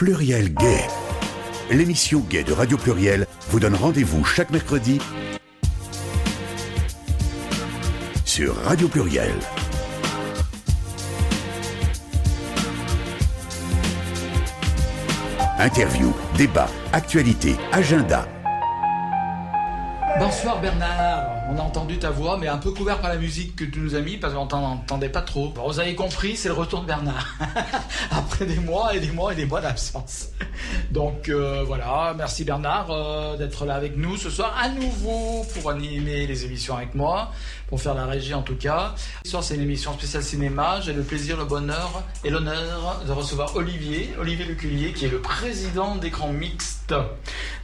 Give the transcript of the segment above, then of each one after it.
Pluriel Gay. L'émission Gay de Radio Pluriel vous donne rendez-vous chaque mercredi sur Radio Pluriel. Interview, débat, actualité, agenda. Bonsoir Bernard, on a entendu ta voix mais un peu couvert par la musique que tu nous as mis parce qu'on t'entendait pas trop. Bon, vous avez compris, c'est le retour de Bernard. Après des mois et des mois et des mois d'absence. Donc euh, voilà, merci Bernard euh, d'être là avec nous ce soir à nouveau pour animer les émissions avec moi, pour faire la régie en tout cas. Ce soir c'est une émission spéciale cinéma, j'ai le plaisir, le bonheur et l'honneur de recevoir Olivier, Olivier Leculier qui est le président d'écran mixte.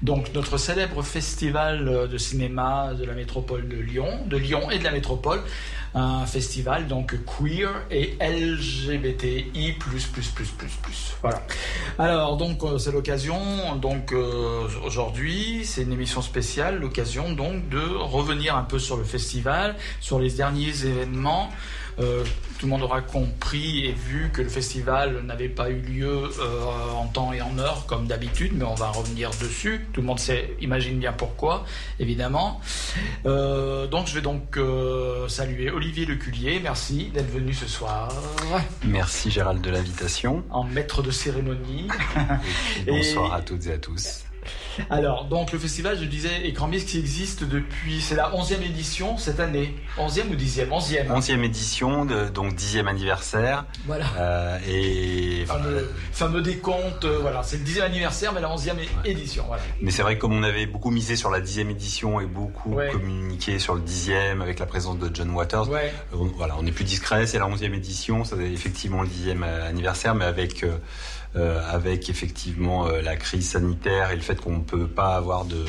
Donc notre célèbre festival de cinéma de la métropole de Lyon, de Lyon et de la métropole, un festival donc queer et LGBTI++++++. Voilà. Alors donc euh, c'est l'occasion donc euh, aujourd'hui, c'est une émission spéciale, l'occasion donc de revenir un peu sur le festival, sur les derniers événements euh, tout le monde aura compris et vu que le festival n'avait pas eu lieu euh, en temps et en heure comme d'habitude, mais on va revenir dessus. Tout le monde sait, imagine bien pourquoi, évidemment. Euh, donc je vais donc saluer Olivier Leculier. Merci d'être venu ce soir. Merci Gérald de l'invitation. En maître de cérémonie. bonsoir à toutes et à tous. Alors, donc le festival, je disais, Écran Mix qui existe depuis, c'est la 11e édition cette année. 11e ou 10e 11e. 11e édition, de, donc 10e anniversaire. Voilà. Euh, et fameux, fameux décompte, euh, voilà, c'est le 10e anniversaire, mais la 11e édition. Voilà. Mais c'est vrai que comme on avait beaucoup misé sur la 10e édition et beaucoup communiqué sur le 10e avec la présence de John Waters, ouais. on, voilà, on est plus discret, c'est la 11e édition, c'est effectivement le 10e anniversaire, mais avec. Euh, avec effectivement euh, la crise sanitaire et le fait qu'on ne peut pas avoir de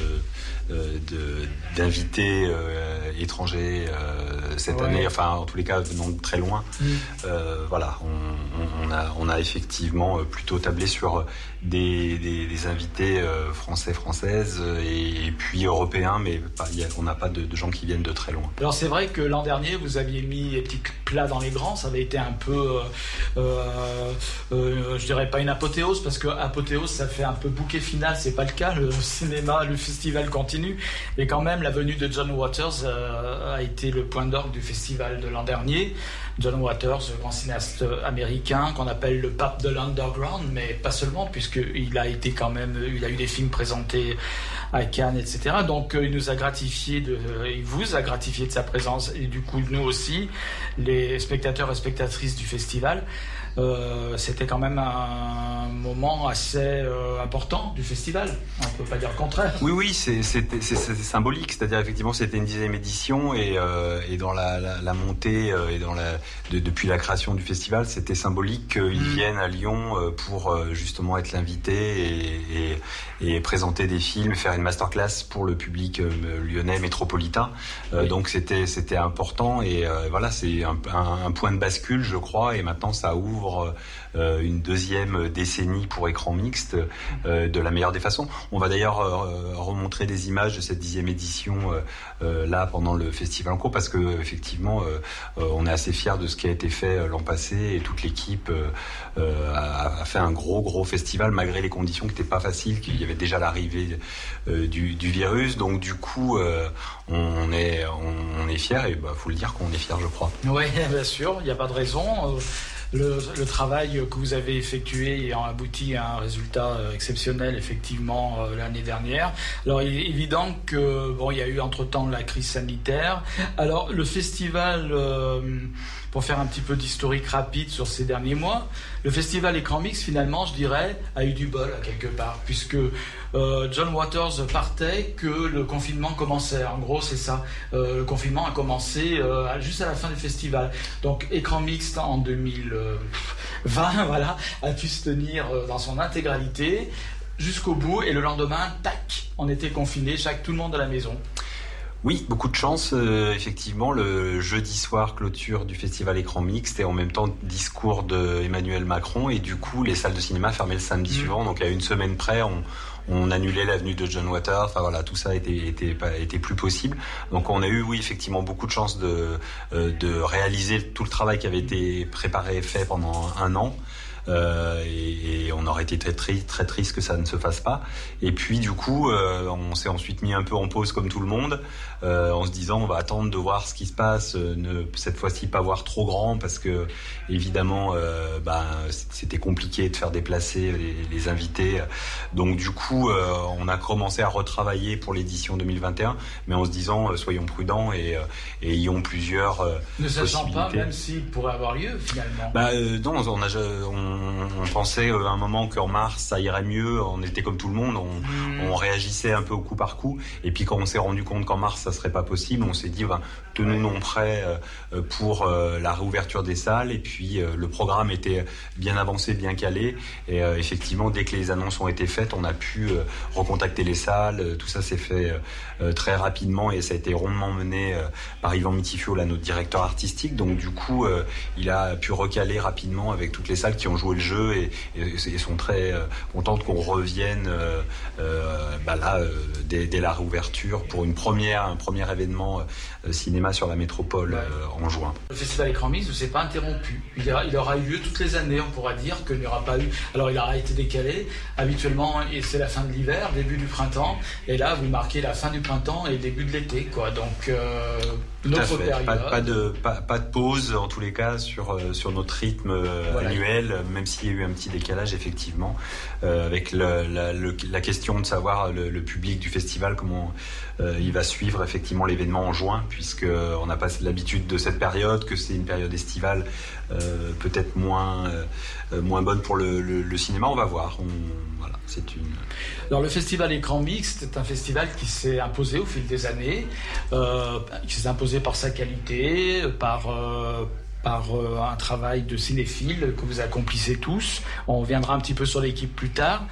d'invités euh, étrangers euh, cette année, enfin en tous les cas venant de très loin. Mm. voilà, on, a, on a effectivement plutôt tablé sur des, des, invités français, françaises et, puis européens, mais on n'a pas de, gens qui viennent de très loin. Alors c'est vrai que l'an dernier, vous aviez mis les petits plats dans les grands, ça avait été un peu, je dirais pas une apothéose, parce que apothéose, ça fait un peu bouquet final, c'est pas le cas, le cinéma, le festival continue mais quand même, la venue de John Waters euh, a été le point d'orgue du festival de l'an dernier. John Waters, grand cinéaste américain qu'on appelle le pape de l'underground, mais pas seulement, puisqu'il a été quand même, il a eu des films présentés à Cannes, etc. Donc euh, il nous a gratifié de, il vous a gratifié de sa présence et du coup nous aussi, les spectateurs et spectatrices du festival. Euh, c'était quand même un moment assez euh, important du festival. On ne peut pas dire le contraire. Oui, oui, c'est symbolique. C'est-à-dire, effectivement, c'était une dixième édition et, euh, et dans la, la, la montée et dans la, depuis la création du festival, c'était symbolique qu'ils mm. viennent à Lyon pour justement être l'invité et, et, et, présenter des films, faire une masterclass pour le public lyonnais métropolitain. donc, c'était important et voilà, c'est un, un, un point de bascule, je crois, et maintenant ça ouvre euh, une deuxième décennie pour écran mixte euh, de la meilleure des façons. On va d'ailleurs euh, remontrer des images de cette dixième édition là pendant le festival en cours parce que effectivement on est assez fiers de ce qui a été fait l'an passé et toute l'équipe a, fait un gros gros festival malgré les conditions qui n'étaient pas faciles, qu'il y avait déjà l'arrivée du, virus. Donc du coup on est on, est fiers et bah faut le dire qu'on est fiers je crois. Oui bien sûr, il n'y a pas de raison le, travail que vous avez effectué a abouti à un résultat euh, exceptionnel effectivement euh, l'année dernière. Alors il est évident que bon, il y a eu entre temps la crise sanitaire. Alors le festival euh, pour faire un petit peu d'historique rapide sur ces derniers mois, le festival Écran Mix, finalement, je dirais, a eu du bol quelque part, puisque euh, John Waters partait que le confinement commençait. En gros, c'est ça. Euh, le confinement a commencé euh, juste à la fin du festival. Donc, Écran Mixte en 2020, voilà, a pu se tenir dans son intégralité jusqu'au bout, et le lendemain, tac, on était confinés, chaque tout le monde à la maison. Oui, beaucoup de chance. Euh, effectivement, le jeudi soir, clôture du festival Écran Mixte et en même temps discours de Emmanuel Macron. Et du coup, les salles de cinéma fermaient le samedi mm. suivant. Donc, à une semaine près, on, on annulait l'avenue de John Waters. Enfin voilà, tout ça était, était, était plus possible. Donc, on a eu, oui, effectivement, beaucoup de chance de, euh, de réaliser tout le travail qui avait été préparé et fait pendant un an. et, on aurait été très, très, très triste que ça ne se fasse pas. Et puis du coup, on s'est ensuite mis un peu en pause comme tout le monde, en se disant on va attendre de voir ce qui se passe, ne cette fois-ci pas voir trop grand parce que évidemment, ben, c'était compliqué de faire déplacer les, les invités. Donc du coup, on a commencé à retravailler pour l'édition 2021, mais en se disant soyons prudents et, et ayons plusieurs ne sachant pas même s'il pourrait avoir lieu finalement. Bah, euh, non, on, a, on, pensait euh, à un moment qu'en mars ça irait mieux, on était comme tout le monde, on, hmm. réagissait un peu au coup par coup, et puis quand on s'est rendu compte qu'en mars ça serait pas possible, on s'est dit ben, tenons-nous prêts euh, pour la réouverture des salles, et puis le programme était bien avancé, bien calé, et effectivement dès que les annonces ont été faites, on a pu recontacter les salles, tout ça s'est fait très rapidement. Et ça a été rondement mené par Yvan Mitifio, là, notre directeur artistique. Donc du coup, euh, il a pu recaler rapidement avec toutes les salles qui ont joué le jeu. Et, sont très euh, contentes qu'on revienne euh, bah là dès, la réouverture pour une première, premier événement cinéma sur la métropole en juin. Le festival Écran Mix ne s'est pas interrompu. Il, il, aura eu lieu toutes les années. On pourra dire qu'il n'y aura pas eu. Alors il aura été décalé. Habituellement, c'est la fin de l'hiver, début du printemps. Et là, vous marquez la fin du printemps et le début de l'été, quoi. Donc notre période. Pas, de pas, de pause en tous les cas sur euh, sur notre rythme euh, annuel, même s'il y a eu un petit décalage effectivement, euh, avec la, question de savoir le, public du festival comment il va suivre effectivement l'événement en juin, puisque on n'a pas l'habitude de cette période, que c'est une période estivale peut-être moins moins bonne pour le, cinéma. On va voir. voilà, le festival Écran Mixte est un festival qui s'est imposé au fil des années, qui s'est imposé par sa qualité, par par euh, un travail de cinéphile que vous accomplissez tous. On reviendra un petit peu sur l'équipe plus tard.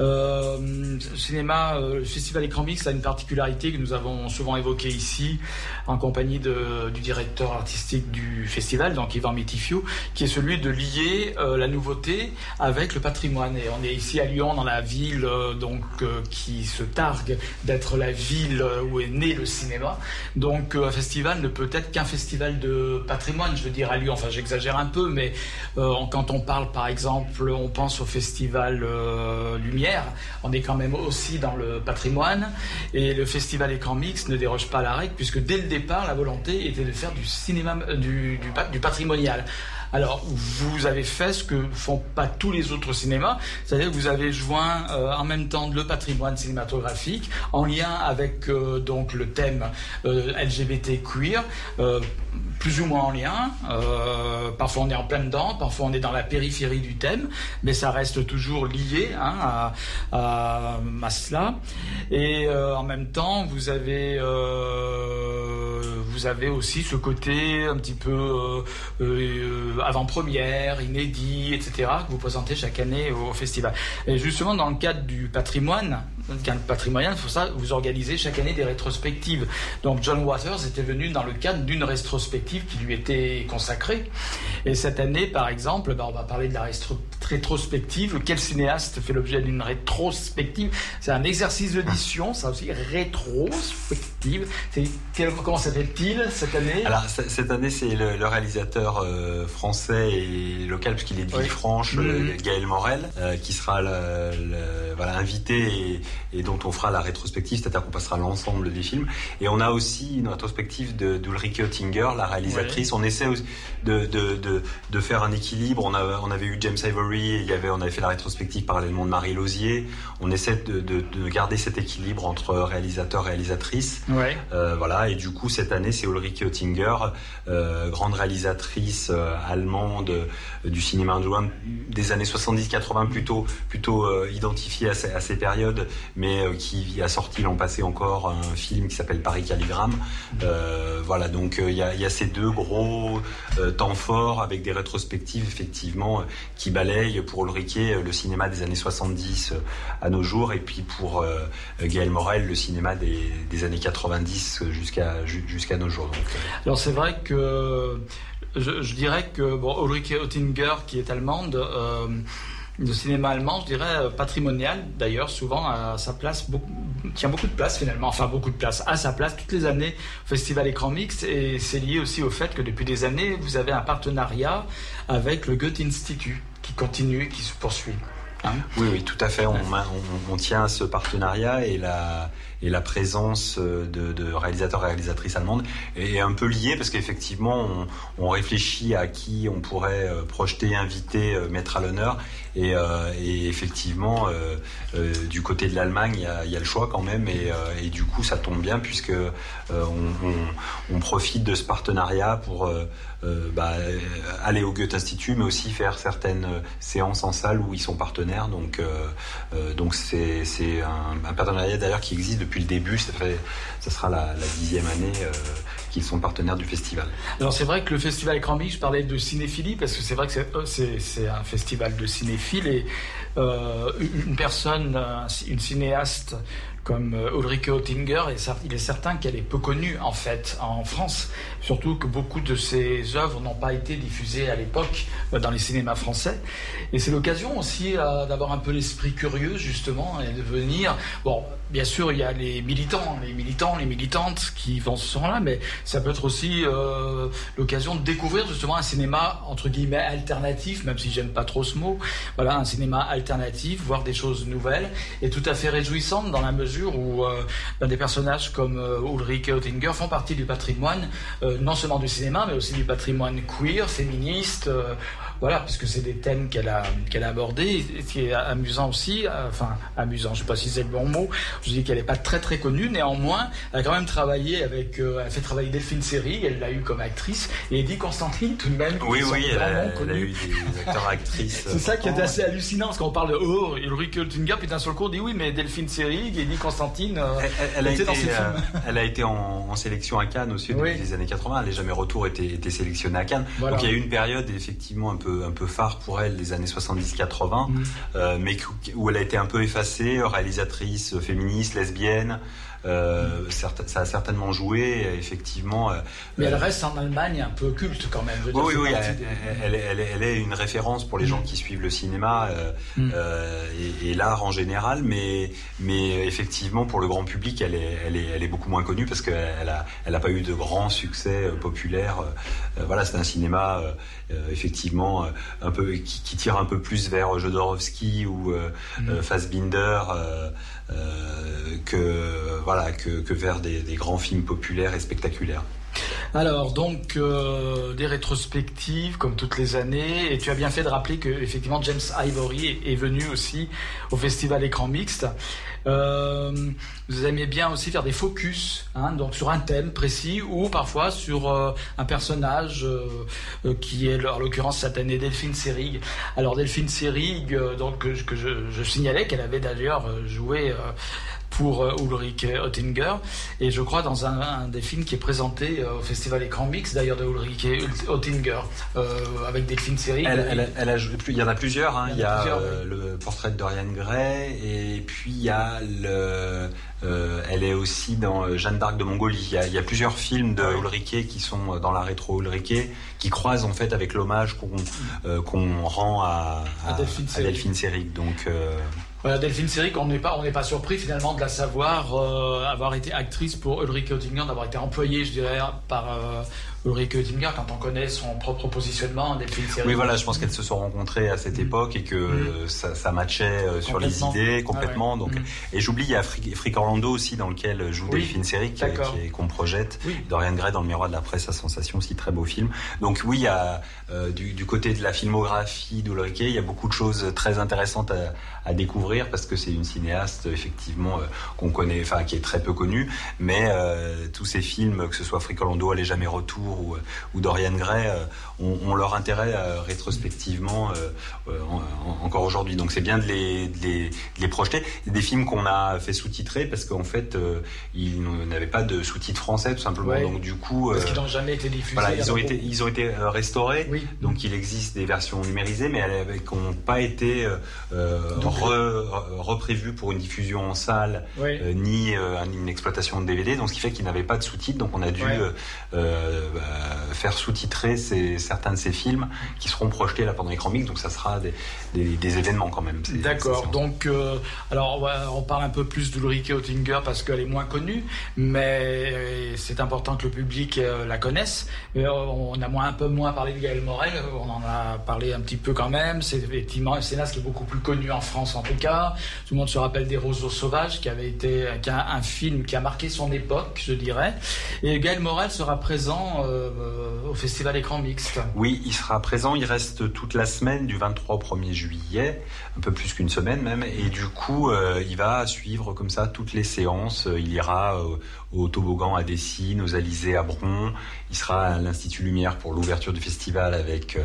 Euh, cinéma, euh, le festival Écran Mix a une particularité que nous avons souvent évoquée ici, en compagnie du directeur artistique du festival, donc Yvan Métifio, qui est celui de lier euh, la nouveauté avec le patrimoine. Et on est ici à Lyon, dans la ville donc qui se targue d'être la ville où est né le cinéma. Donc un festival ne peut être qu'un festival de patrimoine, je veux dire à Lyon. Enfin, j'exagère un peu, mais quand on parle, par exemple, on pense au festival Lumière on est quand même aussi dans le patrimoine. Et le festival Écran Mix ne déroge pas à la règle, puisque dès le départ, la volonté était de faire du cinéma, euh, du, patrimonial. Alors, vous avez fait ce que font pas tous les autres cinémas, c'est-à-dire que vous avez joint euh, en même temps le patrimoine cinématographique en lien avec euh, le thème LGBT queer, plus ou moins en lien. parfois on est en plein dedans, parfois on est dans la périphérie du thème, mais ça reste toujours lié hein, à, à, cela. Et en même temps, vous avez vous avez aussi ce côté un petit peu avant-première, inédit, etc., que vous présentez chaque année au, festival. Et justement, dans le cadre du patrimoine, dans le cadre patrimonial, faut ça, vous organisez chaque année des rétrospectives. Donc John Waters était venu dans le cadre d'une rétrospective qui lui était consacrée. Et cette année, par exemple, ben, on va parler de la rétrospective. Quel cinéaste fait l'objet d'une rétrospective? C'est un exercice d'édition, ça aussi, rétrospective. Comment s'appelle-t-il cette année? Alors, cette année, c'est le, réalisateur euh, français et local, puisqu'il est de Villefranche, euh, mm-hmm. Gaël Morel, euh, qui sera voilà, invité et, dont on fera la rétrospective, c'est-à-dire qu'on passera l'ensemble des films. Et on a aussi une rétrospective d'Ulrike Oettinger, la réalisatrice. On essaie de, de, de, faire un équilibre. On, a, on avait eu James Il y avait, on avait fait la rétrospective parallèlement de Marie Lausier. On essaie de, garder cet équilibre entre réalisateur et réalisatrice. Euh, voilà. Et du coup, cette année, c'est Ulrike Oettinger, euh, grande réalisatrice euh, allemande du cinéma des années 70-80 plutôt, plutôt identifiée à ces, à ces périodes mais qui a sorti l'an passé encore un film qui s'appelle Paris Calligramme. Voilà, donc il y a, ces deux gros temps forts avec des rétrospectives effectivement qui pour Ulrike le cinéma des années 70 à nos jours et puis pour Gaël Morel le cinéma des, années 90 jusqu'à jusqu'à nos jours. Alors c'est vrai que je, dirais que bon, Ulrike Oettinger qui est allemande le cinéma allemand, je dirais euh, patrimonial d'ailleurs, souvent sa place, tient beaucoup de place finalement, enfin beaucoup de place, à sa place toutes les années au Festival Écran Mix et c'est lié aussi au fait que depuis des années vous avez un partenariat avec le Goethe Institut qui continue, qui se poursuit. Hein oui, oui, tout à fait. On, tient à ce partenariat et la, et la présence euh, de, réalisateurs et réalisatrices allemandes est un peu liée parce qu'effectivement, on, réfléchit à qui on pourrait euh, projeter, inviter, euh, mettre à l'honneur. Et, et, effectivement, du côté de l'Allemagne, il y a, le choix quand même. Et, et, du coup, ça tombe bien puisque on, on, profite de ce partenariat pour bah, aller au Goethe Institut, mais aussi faire certaines séances en salle où ils sont partenaires. Donc, donc c'est un, un partenariat d'ailleurs qui existe depuis le début. Ça, fait, ça sera la, dixième année euh, qu'ils sont partenaires du festival. Alors c'est vrai que le festival Écran je parlais de cinéphilie parce que c'est vrai que c'est euh, un festival de cinéphiles et euh, une personne, une cinéaste comme euh, Ulrike Oettinger, et il est certain qu'elle est peu connue en fait en France, surtout que beaucoup de ses œuvres n'ont pas été diffusées à l'époque euh, dans les cinémas français. Et c'est l'occasion aussi euh, d'avoir un peu l'esprit curieux justement et de venir. Bon, bien sûr, il y a les militants, les militants, les militantes qui vont ce là, mais ça peut être aussi l'occasion de découvrir justement un cinéma entre guillemets alternatif, même si j'aime pas trop ce mot. Voilà, un cinéma alternatif, voir des choses nouvelles et tout à fait réjouissante dans la mesure où euh, ben, des personnages comme euh, Ulrike Oettinger font partie du patrimoine, euh, non seulement du cinéma, mais aussi du patrimoine queer, féministe. Voilà, puisque c'est des thèmes qu'elle a, qu'elle a abordés. Et ce qui est amusant aussi, euh, enfin, amusant, je ne sais pas si c'est le bon mot, je dis qu'elle n'est pas très très connue, néanmoins, elle a quand même travaillé avec, euh, elle a fait travailler Delphine Seyrig, elle l'a eu comme actrice, et Eddie Constantine tout de même. Oui, oui, elle a, elle a, eu des acteurs actrices. c'est ça qui est assez hallucinant, parce qu'on parle de Oh, Ulrich Oettinger, puis d'un seul coup, on dit oui, mais Delphine Seyrig, Eddie Constantine, euh, elle, a été, dans ces films. elle a été en, sélection à Cannes aussi depuis les années 80, les Jamais Retour était, était sélectionnée à Cannes. Donc il y a eu une période effectivement un peu un peu phare pour elle des années 70-80, mm. euh, mais où elle a été un peu effacée, réalisatrice féministe, lesbienne. Euh, ça a certainement joué, effectivement. Euh, mais elle reste en Allemagne un peu culte quand même. oui, oui, elle, elle, est une référence pour les mm. gens qui suivent le cinéma mm. et, l'art en général, mais, mais effectivement pour le grand public, elle est, elle est, elle est beaucoup moins connue parce qu'elle n'a elle a pas eu de grand succès populaire. voilà, c'est un cinéma effectivement un peu qui, qui, tire un peu plus vers Jodorowsky ou mm. Fassbinder. Euh, que, voilà, que, que vers des, des, grands films populaires et spectaculaires. Alors, donc, euh, des rétrospectives, comme toutes les années, et tu as bien fait de rappeler que, effectivement, James Ivory est, venu aussi au Festival Écran Mixte. Euh, vous aimez bien aussi faire des focus, hein, donc sur un thème précis ou parfois sur euh, un personnage qui est, en l'occurrence cette année Delphine Seyrig. Alors Delphine Seyrig, donc que, je, signalais qu'elle avait d'ailleurs joué pour euh, Ulrich Oettinger. Et je crois dans un, des films qui est présenté euh, au Festival Écran Mix, d'ailleurs de Ulrich Oettinger, euh, avec des films séries. Elle, elle, a joué, il y en a plusieurs. Hein. Il y a, le portrait de Dorian Gray et puis il y a le. elle est aussi dans Jeanne d'Arc de Mongolie. Il y, a, plusieurs films de Ulrike qui sont dans la rétro Ulrike, qui croisent en fait avec l'hommage qu'on rend à, à, Delphine Seyrig. Donc voilà, Delphine Seyrig, on n'est pas, on n'est pas surpris finalement de la savoir euh, avoir été actrice pour Ulrike Oettinger, d'avoir été employée, je dirais, par euh, Ulrike Oettinger quand on connaît son propre positionnement Delphine Seyrig. Oui, voilà, je pense qu'elles se sont rencontrées à cette mm. époque et que mm. ça, ça, matchait euh, sur les idées complètement. Donc, mm. et j'oublie, il y a Frick Orlando aussi dans lequel joue Delphine Seyrig, qu'on projette. Dorian Gray dans le miroir de la presse à sensation, aussi très beau film. Donc oui, il y a du, du, côté de la filmographie d'Ulrike, il y a beaucoup de choses très intéressantes à, à découvrir parce que c'est une cinéaste effectivement euh, qu'on connaît, enfin qui est très peu connue, mais euh, tous ces films, que ce soit Fricolando, Allez jamais retour ou, euh, ou Dorian Gray, ont, leur intérêt rétrospectivement encore aujourd'hui. Donc c'est bien de les, de les, les, projeter. Des films qu'on a fait sous-titrer parce qu'en fait ils n'avaient pas de sous-titres français tout simplement. Donc du coup, parce qu'ils n'ont jamais été diffusés. Voilà, ils ont été, ils ont été restaurés. Donc il existe des versions numérisées, mais elles n'ont pas été reprévu pour une diffusion en salle, euh, ni euh, une exploitation de DVD, donc ce qui fait qu'il n'avait pas de sous-titres, donc on a dû euh, faire sous-titrer certains de ces films qui seront projetés là pendant l'écran mix. Donc ça sera des, des, événements quand même. D'accord. Donc euh, alors on, parle un peu plus d'Ulrike Oettinger parce qu'elle est moins connue, mais c'est important que le public euh, la connaisse. on a moins, un peu moins parlé de Gaël Morel. On en a parlé un petit peu quand même. C'est effectivement un scénario qui est beaucoup plus connu en France en tout cas. Tout le monde se rappelle des Roseaux sauvages qui avait été un, film qui a marqué son époque, je dirais. Et Gaël Morel sera présent euh, au Festival Écran Mixte. Oui, il sera présent. Il reste toute la semaine du 23 au 1er juillet, un peu plus qu'une semaine même. Et du coup, euh, il va suivre comme ça toutes les séances. Il ira euh, au toboggan à Dessines, aux Alizés à Bron. Il sera à l'Institut Lumière pour l'ouverture du festival avec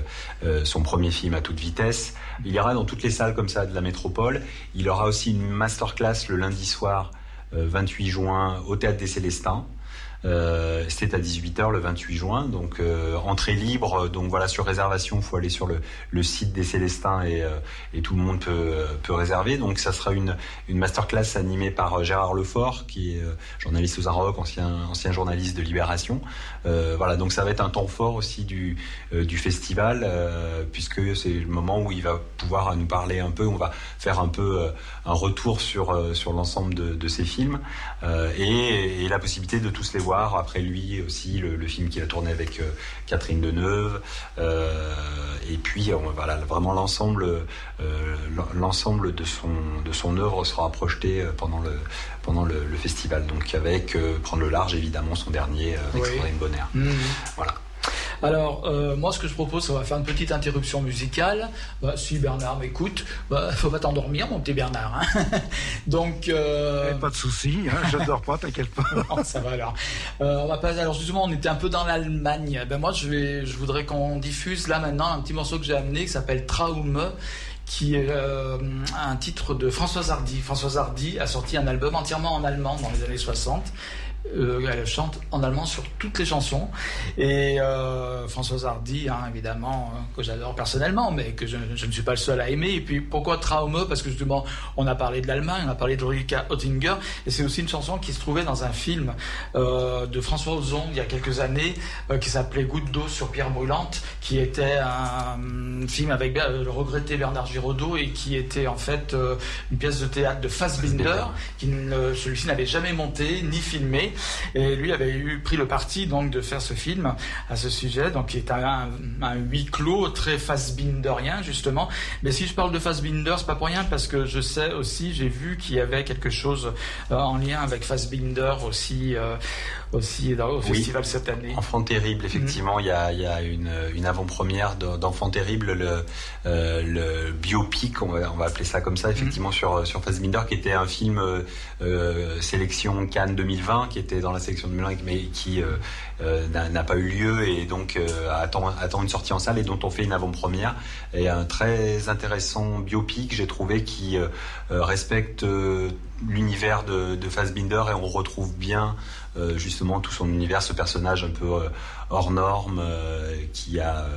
son premier film à toute vitesse. Il ira dans toutes les salles comme ça de la métropole. Il aura aussi une masterclass le lundi soir 28 juin au Théâtre des Célestins. Euh, C'était à 18h le 28 juin, donc euh, entrée libre. Donc voilà, sur réservation, il faut aller sur le, site des Célestins et, euh, tout le monde peut, peut, réserver. Donc ça sera une, une masterclass animée par euh, Gérard Lefort, qui est journaliste aux Arocs, ancien, ancien journaliste de Libération. voilà, donc ça va être un temps fort aussi du, du festival, puisque c'est le moment où il va pouvoir nous parler un peu. On va faire un peu un retour sur, sur l'ensemble de, de, ces films et la possibilité de tous les voir après lui aussi le, film qu'il a tourné avec euh, Catherine Deneuve. Euh, et puis voilà, vraiment l'ensemble, euh, l'ensemble de son de son œuvre sera projeté pendant le pendant le, festival. Donc avec prendre le large évidemment son dernier avec oui. Bonner. Mmh. Voilà. Alors, euh, moi, ce que je propose, on va faire une petite interruption musicale. Bah, si Bernard m'écoute, bah, faut pas t'endormir, mon petit Bernard. Hein. Donc, euh... pas de souci, hein, je dors pas, t'inquiète pas. ça va alors. Euh, on va passer. Alors justement, on était un peu dans l'Allemagne. Ben moi, je vais, je voudrais qu'on diffuse là maintenant un petit morceau que j'ai amené qui s'appelle Traum qui est euh, un titre de Françoise Hardy. Françoise Hardy a sorti un album entièrement en allemand dans les années 60 euh, elle chante en allemand sur toutes les chansons. Et euh, Françoise Hardy, hein, évidemment, euh, que j'adore personnellement, mais que je, ne suis pas le seul à aimer. Et puis pourquoi Traume Parce que justement, on a parlé de l'Allemagne, on a parlé de Ulrika Oettinger, et c'est aussi une chanson qui se trouvait dans un film de François Ozon il y a quelques années, qui s'appelait Goutte d'eau sur pierre brûlante, qui était un film avec le regretté Bernard Giraudot et qui était en fait une pièce de théâtre de Fassbinder, qui celui-ci n'avait jamais monté ni filmé. Et lui avait eu pris le parti donc de faire ce film à ce sujet, donc qui est un, huis clos très Fassbinderien justement. Mais si je parle de Fassbinder, c'est pas pour rien parce que je sais aussi, j'ai vu qu'il y avait quelque chose euh, en lien avec Fassbinder aussi. Euh, aussi au festival cette année. Enfant terrible, effectivement, il y, a, y a, une, une avant-première d'Enfant terrible, le, euh, le biopic, on va, on va, appeler ça comme ça, effectivement, mm. sur, sur Fassbinder, qui était un film euh, sélection Cannes 2020, qui était dans la sélection 2020, mais qui euh, euh, n'a pas eu lieu et donc euh, attend, attend une sortie en salle et dont on fait une avant-première. Et un très intéressant biopic, j'ai trouvé, qui respecte l'univers de, de Fassbinder et on retrouve bien euh, justement tout son univers, ce personnage un peu euh, hors norme euh, qui a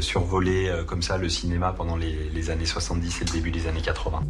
survolé comme ça le cinéma pendant les, les années 70 et le début des années 80.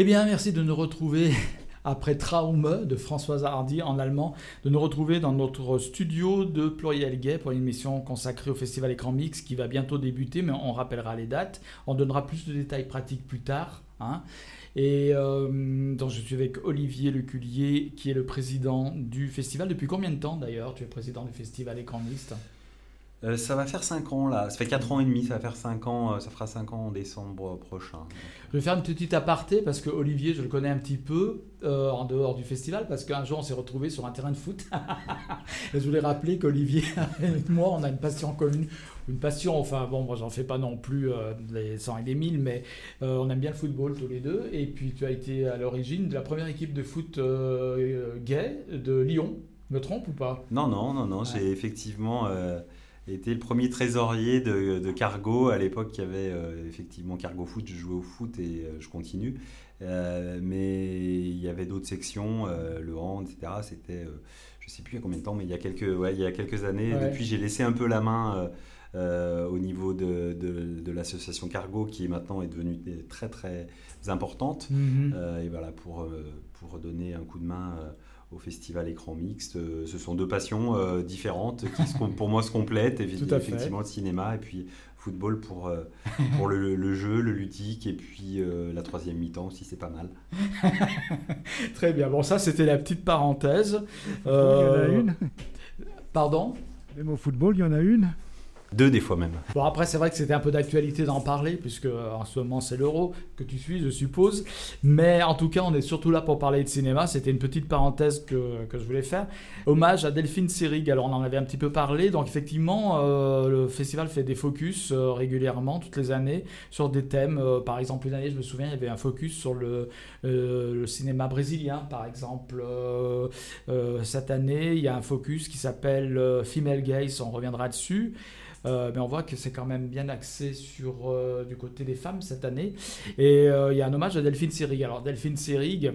Eh bien, merci de nous retrouver après Traume de Françoise Hardy en allemand, de nous retrouver dans notre studio de Pluriel Gay pour une émission consacrée au Festival Écran Mix qui va bientôt débuter, mais on rappellera les dates. On donnera plus de détails pratiques plus tard. hein. Et euh, donc je suis avec Olivier Leculier, qui est le président du festival. Depuis combien de temps d'ailleurs tu es président du festival Écran Mixte? Euh, ça va faire 5 ans là, ça fait 4 ans et demi, ça va faire 5 ans, euh, ça fera 5 ans en décembre prochain. Je vais faire une petite aparté parce que Olivier, je le connais un petit peu euh, en dehors du festival parce qu'un jour on s'est retrouvé sur un terrain de foot. et je voulais rappeler qu'Olivier et moi, on a une passion commune. Une passion, enfin bon, moi j'en fais pas non plus euh, les 100 et les 1000, mais euh, on aime bien le football tous les deux. Et puis tu as été à l'origine de la première équipe de foot euh, gay de Lyon. Me trompe ou pas? Non, non, non, non, j'ai effectivement été le premier trésorier de, de Cargo. À l'époque, y avait euh, effectivement Cargo Foot, je jouais au foot et euh, je continue. Euh, mais il y avait d'autres sections, le hand, etc. C'était, je sais plus il y a combien de temps, mais il y a quelques, ouais, il y a quelques années. Ouais. Depuis, j'ai laissé un peu la main au niveau de, de, de l'association Cargo, qui est maintenant est devenue très très importante. Mhm. Et voilà, pour, pour donner un coup de main au festival écran mixte. Euh, ce sont deux passions euh, différentes qui se pour moi se complètent. Évi- Tout à fait. effectivement, le cinéma et puis football pour, euh, pour le, le jeu, le ludique et puis euh, la troisième mi-temps aussi, c'est pas mal. Très bien. Bon, ça c'était la petite parenthèse. Il y en a une. Pardon? Même au football, il y en a une. Deux des fois même. Bon, après, c'est vrai que c'était un peu d'actualité d'en parler, puisque euh, en ce moment, c'est l'euro que tu suis, je suppose. Mais en tout cas, on est surtout là pour parler de cinéma. C'était une petite parenthèse que, que je voulais faire. Hommage à Delphine Seyrig. Alors, on en avait un petit peu parlé. Donc, effectivement, euh, le festival fait des focus euh, régulièrement, toutes les années, sur des thèmes. Par exemple, une année, je me souviens, il y avait un focus sur le, cinéma brésilien, par exemple. Cette année, il y a un focus qui s'appelle Female Gaze. On reviendra dessus. Euh, mais on voit que c'est quand même bien axé sur euh, du côté des femmes cette année. Et euh, il y a un hommage à Delphine Seyrig. Alors Delphine Seyrig,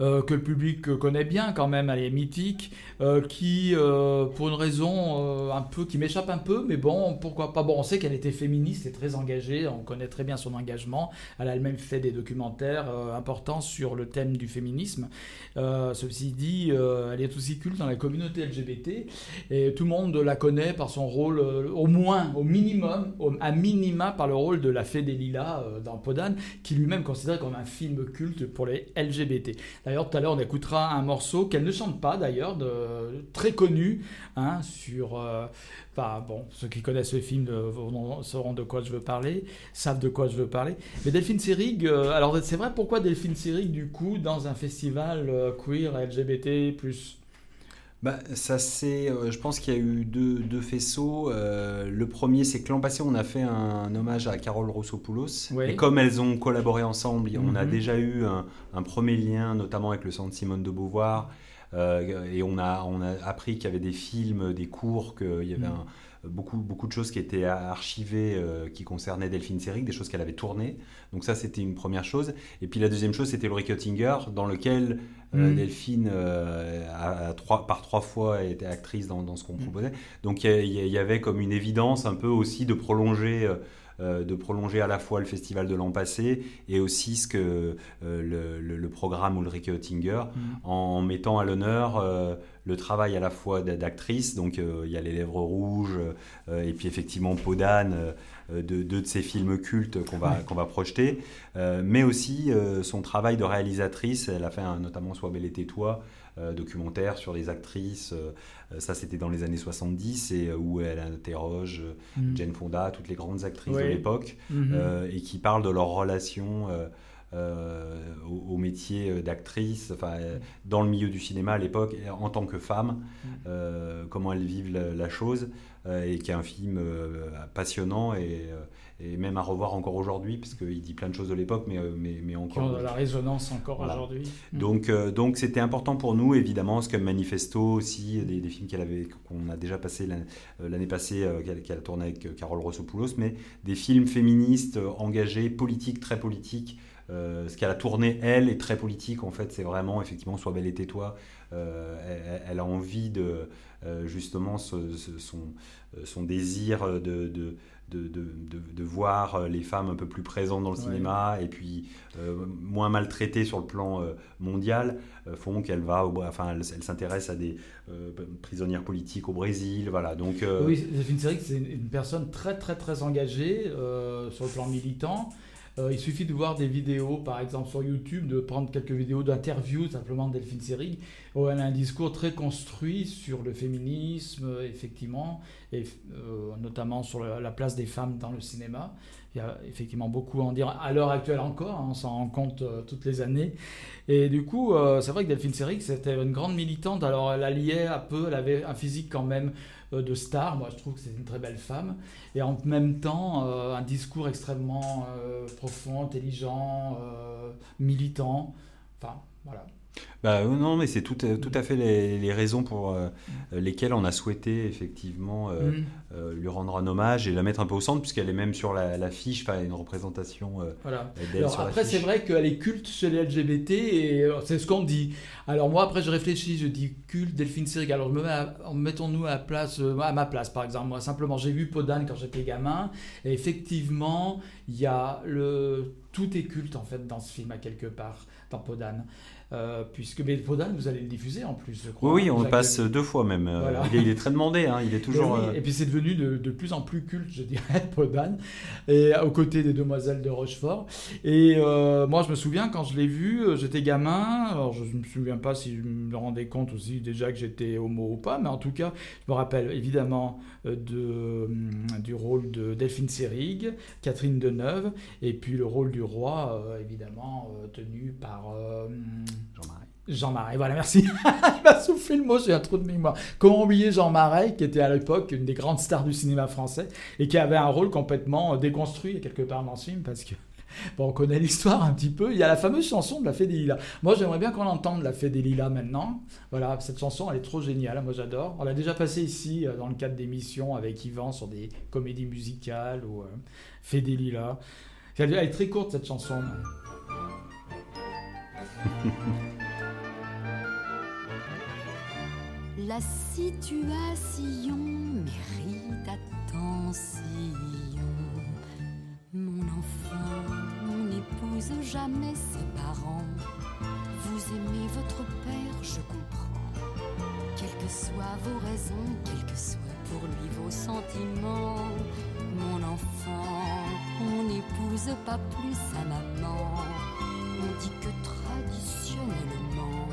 euh, que le public connaît bien quand même, elle est mythique, euh, qui, euh, pour une raison un peu qui m'échappe un peu, mais bon, pourquoi pas. Bon, on sait qu'elle était féministe et très engagée, on connaît très bien son engagement. Elle a elle-même fait des documentaires importants sur le thème du féminisme. Ceci dit, elle est aussi culte dans la communauté LGBT et tout le monde la connaît par son rôle, au moins, au minimum, à minima par le rôle de la fée des Lilas dans Podane, qui lui-même considéré comme un film culte pour les LGBT. D'ailleurs, tout à l'heure, on écoutera un morceau qu'elle ne chante pas, d'ailleurs, très connu, hein, sur... euh, bon, ceux qui connaissent le film euh, sauront de quoi je veux parler, savent de quoi je veux parler. Mais Delphine Seyrig, euh, alors c'est vrai, pourquoi Delphine Seyrig, du coup, dans un festival euh, queer, LGBT+, Bah, ça c'est, euh, je pense qu'il y a eu deux, deux faisceaux. Euh, le premier, c'est que l'an passé, on a fait un, hommage à Carole Rossopoulos. Oui. Et comme elles ont collaboré ensemble, on a Mhm. déjà eu un, un premier lien, notamment avec le centre Simone de Beauvoir. Euh, et on a, on a appris qu'il y avait des films, des cours, qu'il y avait Mhm. un- beaucoup, beaucoup de choses qui étaient archivées euh, qui concernaient Delphine Seyrig, des choses qu'elle avait tournées. Donc ça, c'était une première chose. Et puis la deuxième chose, c'était Ulrich Oettinger, dans lequel euh, Mhm. Delphine, euh, a, a trois, par trois fois, été actrice dans, dans ce qu'on Mhm. proposait. Donc il y, avait comme une évidence un peu aussi de prolonger, de prolonger à la fois le festival de l'an passé et aussi ce que euh, le, le- le programme Ulrike Oettinger en mettant à l'honneur euh, le travail à la fois d'a- d'actrice, donc euh, il y a Les Lèvres Rouges, euh, et puis effectivement Podane, euh, de, deux de ces films cultes qu'on va, qu'on va projeter, euh, mais aussi euh, son travail de réalisatrice. Elle a fait un, notamment Sois belle et tais-toi, euh, documentaire sur les actrices. Euh, ça, c'était dans les années 70, et euh, où elle interroge euh, Mhm. Jane Fonda, toutes les grandes actrices Oui. de l'époque, Mhm. euh, et qui parlent de leur relation. Euh, au, au métier d'actrice, enfin, euh, dans le milieu du cinéma à l'époque, en tant que femme, euh, comment elles vivent la, la chose, euh, et qui est un film passionnant et, et même à revoir encore aujourd'hui, parce qu'il dit plein de choses de l'époque, mais, mais, mais Qui encore. ont de la résonance encore Voilà. aujourd'hui. Mm. Donc, donc c'était important pour nous, évidemment, ce que Manifesto aussi, des, des films qu'elle avait, qu'on a déjà passé l'an- l'année passée, qu'elle a tourné avec Carole Rossopoulos, mais des films féministes engagés, politiques, très politiques. Euh, ce qu'elle a tourné, elle, est très politique, en fait, c'est vraiment, effectivement, Sois belle et tais-toi. Euh, elle, elle a envie de, euh, justement, ce- ce- son, son désir de, de, de, de, de- de voir les femmes un peu plus présentes dans le Ouais. cinéma, et puis euh, moins maltraitées sur le plan euh, mondial, euh, font qu'elle va, au, enfin, elle, elle s'intéresse à des prisonnières politiques au Brésil, voilà. Donc, Oui, Delphine Seyrig, c'est une, une personne très très très engagée sur le plan militant. Euh, il suffit de voir des vidéos, par exemple sur YouTube, de prendre quelques vidéos d'interviews simplement de Delphine Seyrig, où elle a un discours très construit sur le féminisme, effectivement, et euh, notamment sur la, la place des femmes dans le cinéma. Il y a effectivement beaucoup à en dire à l'heure actuelle encore, hein, on s'en rend compte euh, toutes les années. Et du coup, c'est vrai que Delphine Seyrig, c'était une grande militante. Alors, elle alliait un peu, elle avait un physique quand même de star. Moi, je trouve que c'est une très belle femme. Et en même temps, euh, un discours extrêmement euh, profond, intelligent, euh, militant. Enfin, voilà. Bah, euh, non, mais c'est tout, à- tout à fait les, les raisons pour euh, lesquelles on a souhaité effectivement euh, Mm. euh, lui rendre un hommage et la mettre un peu au centre, puisqu'elle est même sur la, la fiche, enfin une représentation euh, Voilà. Alors sur après, c'est vrai qu'elle est culte chez les LGBT et euh, c'est ce qu'on dit. Alors moi, après, je réfléchis, je dis culte Delphine Seyrig. Alors me mettons-nous à, place, euh, à ma place, par exemple. Moi, simplement, j'ai vu Podane quand j'étais gamin et effectivement, il y a le tout est culte en fait dans ce film à quelque part dans Podane. Euh, puisque mais Podane, vous allez le diffuser en plus, je crois. Oui, oui, on le Jacques passe deux fois même. euh, Voilà. Il, est, il est très demandé, hein, il est toujours. Oui, euh, Et puis c'est devenu de, de plus en plus culte, je dirais, Podane, et aux côtés des demoiselles de Rochefort. Et euh, moi, je me souviens quand je l'ai vu, j'étais gamin. Alors, je ne me souviens pas si je me rendais compte aussi déjà que j'étais homo ou pas, mais en tout cas, je me rappelle évidemment de, du rôle de Delphine Seyrig, Catherine Deneuve, et puis le rôle du roi, euh, évidemment, tenu par. Euh, Jean-Marie. Jean Marais, voilà, merci. Il m'a soufflé le mot, j'ai un trou de mémoire. Comment oublier Jean Marais, qui était à l'époque une des grandes stars du cinéma français et qui avait un rôle complètement euh, déconstruit quelque part dans ce film parce que. Bon, on connaît l'histoire un petit peu. Il y a la fameuse chanson de la Fée des Lilas. Moi, j'aimerais bien qu'on entende la Fée des Lilas maintenant. Voilà, cette chanson, elle est trop géniale. Moi, j'adore. On l'a déjà passée ici euh, dans le cadre d'émissions avec Yvan sur des comédies musicales ou euh, Fée des Lilas. Elle est très courte, cette chanson. La situation mérite attention. Mon enfant n'épouse jamais ses parents. Vous aimez votre père, je comprends. Quelles que soient vos raisons, quels que soient pour lui vos sentiments. Mon enfant, on n'épouse pas plus sa maman. On dit que traditionnellement,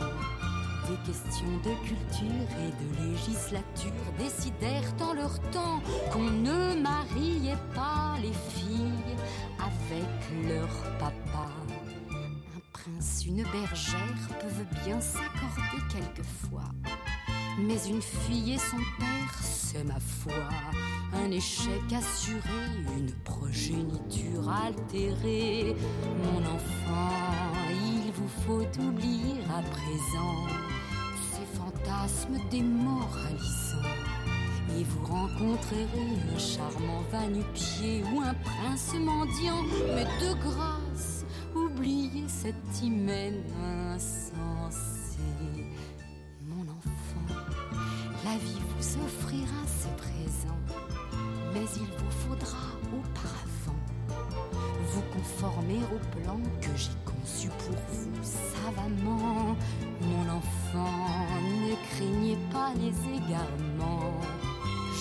des questions de culture et de législature décidèrent en leur temps qu'on ne mariait pas les filles avec leur papa. Un prince, une bergère peuvent bien s'accorder quelquefois. Mais une fille et son père, c'est ma foi, un échec assuré, une progéniture altérée. Mon enfant, il vous faut oublier à présent ces fantasmes démoralisants. Et vous rencontrerez un charmant va-nu-pied ou un prince mendiant. Mais de grâce, oubliez cet hymen insensé. Mon enfant, la vie vous offrira ses présents, mais il vous faudra auparavant vous conformer au plan que j'ai conçu pour vous savamment. Mon enfant, ne craignez pas les égarements.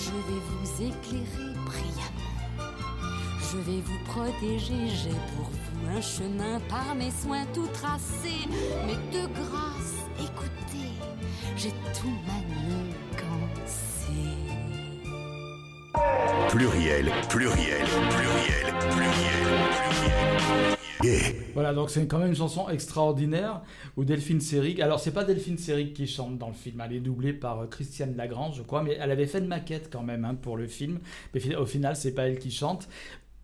Je vais vous éclairer brillamment. Je vais vous protéger, j'ai pour vous un chemin par mes soins tout tracé. Mais de grâce, écoutez, j'ai tout manigancé. Pluriel, pluriel, pluriel, pluriel, pluriel. Voilà, donc c'est quand même une chanson extraordinaire où Delphine Seyrig. Alors, c'est pas Delphine Seyrig qui chante dans le film, elle est doublée par euh, Christiane Lagrange, je crois, mais elle avait fait une maquette quand même hein, pour le film. Mais au final, c'est pas elle qui chante.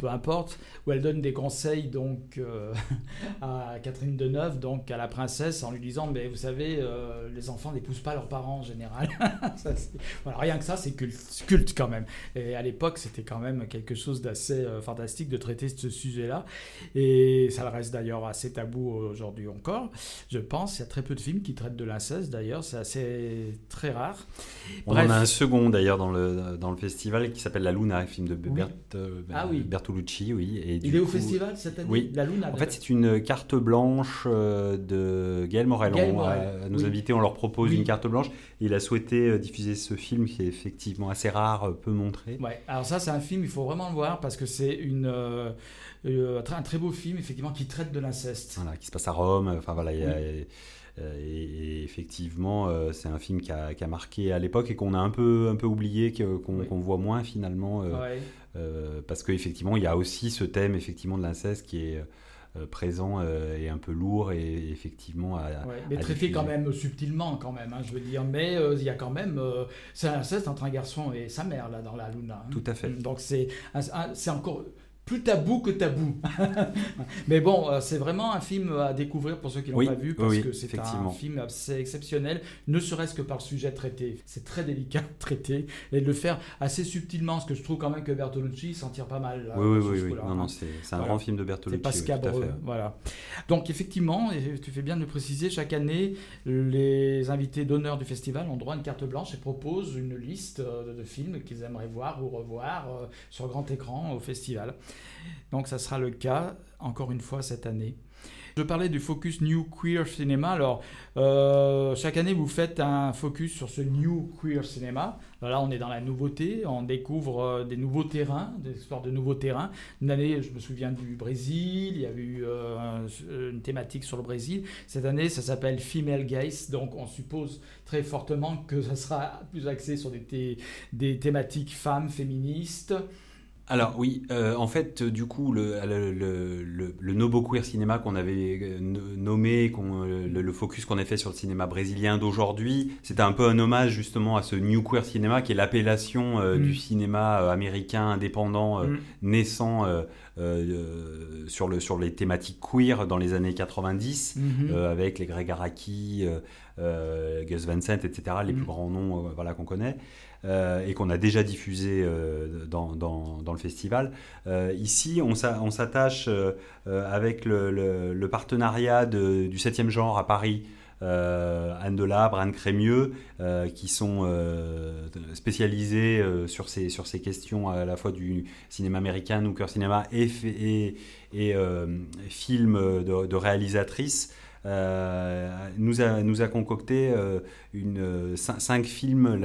Peu importe, où elle donne des conseils donc euh, à Catherine Deneuve, donc à la princesse, en lui disant mais vous savez euh, les enfants n'épousent pas leurs parents en général. Ça, voilà, rien que ça c'est culte, culte quand même. Et à l'époque c'était quand même quelque chose d'assez euh, fantastique de traiter ce sujet-là. Et ça le reste d'ailleurs assez tabou aujourd'hui encore, je pense. Il y a très peu de films qui traitent de l'inceste d'ailleurs, c'est assez très rare. On en a un second d'ailleurs dans le, dans le festival qui s'appelle La Luna, un film de. Bert, Ah oui. Bertolucci. Oui, et Il est au festival cette année oui. La Luna En fait, c'est une carte blanche euh, de Gaël Morel. Gaël On- Morel, à- à nos oui. invités, on leur propose Oui. une carte blanche. Il a souhaité euh, diffuser ce film qui est effectivement assez rare, euh, peu montré. Ouais, alors ça c'est un film, il faut vraiment le voir parce que c'est une, euh, un très- beau film effectivement qui traite de l'inceste. Voilà, qui se passe à Rome. Enfin voilà, il y a- et, et effectivement, c'est un film qui a, qui a marqué à l'époque et qu'on a un peu, un peu oublié, qu'on Oui. voit moins finalement, Ouais. Euh, parce qu'effectivement, il y a aussi ce thème effectivement de l'inceste qui est euh, présent euh, et un peu lourd et effectivement à, Ouais, mais à traité diffuser. quand même subtilement quand même, hein, je veux dire. Mais euh, il y a quand même, euh, c'est un inceste entre un garçon et sa mère là dans la Luna. hein. Tout à fait. Donc c'est, c'est encore plus tabou que tabou. mais bon, euh, c'est vraiment un film à découvrir pour ceux qui l'ont Oui, pas vu parce oui, que c'est un film assez exceptionnel, ne serait-ce que par le sujet traité. C'est très délicat de traiter et de le faire assez subtilement, ce que je trouve quand même que Bertolucci s'en tire pas mal. Oui, oui, sur oui, coup-là, Non, hein. non, c'est c'est un Voilà. grand film de C'est Bertolucci. pas tout à scabreux, voilà. Donc effectivement, et tu fais bien de le préciser, chaque année, les invités d'honneur du festival ont droit à une carte blanche et proposent une liste euh, de films qu'ils aimeraient voir ou revoir euh, sur grand écran au festival. Donc ça sera le cas encore une fois cette année. Je parlais du focus New Queer Cinema. Alors, euh, chaque année, vous faites un focus sur ce New Queer Cinema. Là, on est dans la nouveauté. On découvre euh, des nouveaux terrains, des histoires de nouveaux terrains. Une année, je me souviens du Brésil. Il y avait eu euh, un- une thématique sur le Brésil. Cette année, ça s'appelle Female Gaze. Donc, on suppose très fortement que ça sera plus axé sur des thématiques femmes, féministes. Alors oui, euh, en fait, du coup, le, le, le, le, le Nobo Queer Cinéma qu'on avait euh, no- nommé, euh, le, focus qu'on a fait sur le cinéma brésilien d'aujourd'hui, c'était un peu un hommage justement à ce New Queer Cinéma qui est l'appellation euh, Mm. du cinéma américain indépendant euh, Mm. naissant sur, le, sur les thématiques queer dans les années 90. Mhm. euh, avec les Greg Araki, Gus Van Sant, etc., les Mm. plus grands noms voilà, qu'on connaît, et qu'on a déjà diffusé euh, dans, le festival. Euh, ici, on s'a- on s'attache euh, euh, avec le, partenariat du 7e genre à Paris. euh, Anne Delabre, Anne Crémieux, euh, qui sont euh, spécialisés euh, sur, ces, questions à la fois du cinéma américain, ou cœur cinéma, et, euh, films de, de réalisatrices, euh, nous, a, nous a concocté euh, une, euh, cin- cinq films,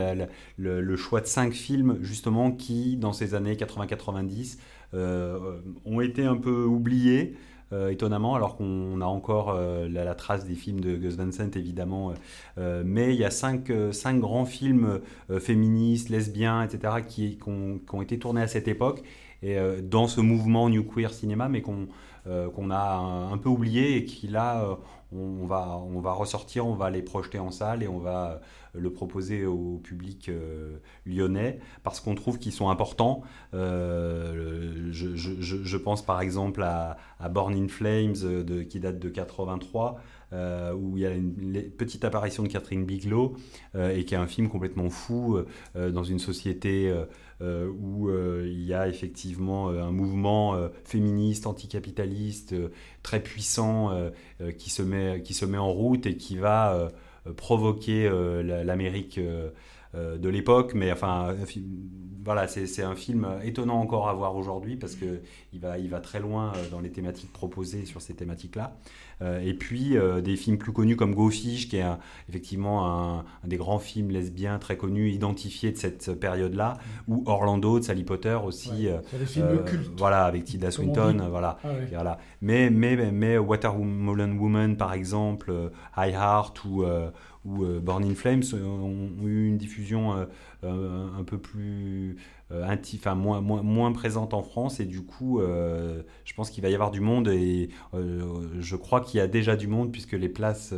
le, choix de cinq films justement qui, dans ces années 80-90, euh, ont été un peu oubliés. euh, étonnamment, alors qu'on a encore euh, la, trace des films de Gus Van Sant, évidemment. euh, mais il y a cinq, euh, cinq grands films euh, féministes, lesbiens, etc., qui, ont, été tournés à cette époque, et euh, dans ce mouvement New Queer Cinéma, mais qu'on euh, qu'on a un, un peu oublié et qui là, on, va, on va ressortir, on va les projeter en salle et on va euh, le proposer au public euh, lyonnais parce qu'on trouve qu'ils sont importants. Euh, je, pense par exemple à, Born in Flames qui date de 83. euh, où il y a une, une petite apparition de Catherine Bigelow et qui est un film complètement fou dans une société où euh, il y a effectivement euh, un mouvement euh, féministe, anticapitaliste, euh, très puissant euh, euh, qui, se met, qui se met en route et qui va euh, euh, provoquer euh, la- l'Amérique euh, euh, de l'époque. Mais enfin, voilà, c'est un film étonnant encore à voir aujourd'hui parce que il va, il va très loin euh, dans les thématiques proposées sur ces thématiques-là. Euh, et puis euh, des films plus connus comme Go Fish, qui est un- effectivement un, un des grands films lesbiens très connus, identifiés de cette période-là, ou Orlando de Sally Potter aussi. Ouais, euh, films. Voilà, avec Tilda Swinton, voilà. Ah ouais. Voilà. Mais, mais, mais Watermelon Woman, par exemple, High Heart ou, euh, Born in Flames ont, eu une diffusion un peu plus enfin moins, moins, présente en France et du coup euh, je pense qu'il va y avoir du monde et euh, je crois qu'il y a déjà du monde puisque les places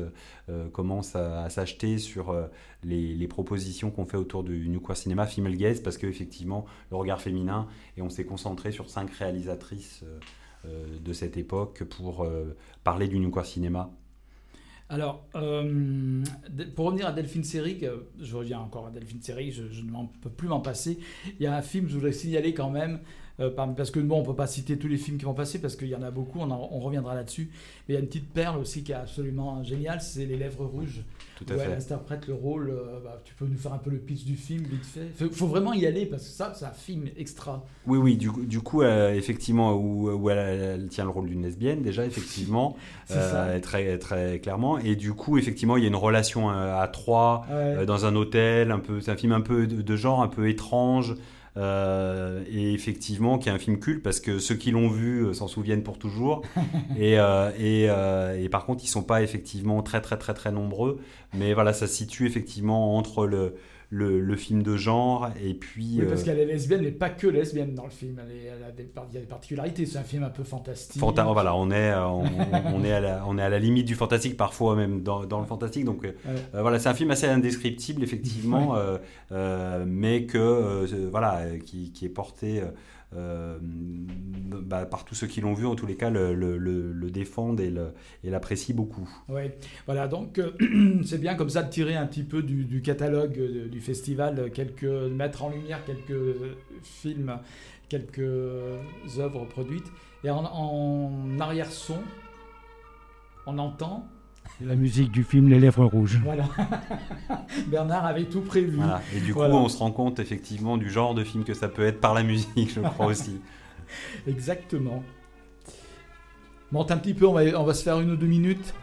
euh, commencent à, s'acheter sur euh, les, propositions qu'on fait autour du New Queer Cinema Female Gaze parce qu'effectivement le regard féminin et on s'est concentré sur cinq réalisatrices euh, euh, de cette époque pour euh, parler du New Queer Cinema. Alors, euh, pour revenir à Delphine Seyrig, euh, je reviens encore à Delphine Seyrig, je, ne peux plus m'en passer. Il y a un film, je voudrais signaler quand même, euh, par- parce que bon, on peut pas citer tous les films qui vont passer, parce qu'il y en a beaucoup, on, en- on reviendra là-dessus. Mais il y a une petite perle aussi qui est absolument géniale, c'est Les Lèvres Rouges, Tout où à elle fait. interprète le rôle. euh, bah, tu peux nous faire un peu le pitch du film, vite fait. Faut, faut vraiment y aller, parce que ça, c'est un film extra. Oui, oui, du, coup- du coup, euh, effectivement, où, où elle, elle tient le rôle d'une lesbienne, déjà, effectivement, très, très clairement. Et du coup, effectivement, il y a une relation à trois, Ouais. dans un hôtel, un peu, c'est un film un peu de, de genre, un peu étrange. Euh, et effectivement, qui est un film culte parce que ceux qui l'ont vu euh, s'en souviennent pour toujours. et, euh, et, et par contre, ils sont pas effectivement très très très très nombreux. Mais voilà, ça se situe effectivement entre le, le, le film de genre et puis. Oui, parce euh, qu'elle est lesbienne, mais pas que lesbienne dans le film. Elle, est- elle a des, par- il y a des particularités. C'est un film un peu fantastique. Fanta- voilà, on est, euh, on, on est à la, on est à la limite du fantastique, parfois même dans, dans le fantastique. Donc euh, Ouais. euh, voilà, c'est un film assez indescriptible, effectivement, euh, euh, mais que voilà, qui, qui est porté bah, par tous ceux qui l'ont vu, en tous les cas, le, le- défendent et l'apprécient beaucoup. Oui, voilà, donc euh, c'est bien comme ça de tirer un petit peu du, catalogue euh, du festival, euh, quelques, mettre en lumière quelques euh, films, quelques œuvres produites. Et en, en arrière-son, on entend, la musique du film Les Lèvres Rouges. voilà, Bernard avait tout prévu. Voilà. Et du coup, Voilà. on se rend compte effectivement du genre de film que ça peut être par la musique, je crois aussi. Exactement. Monte un petit peu, on va, on va se faire une ou deux minutes.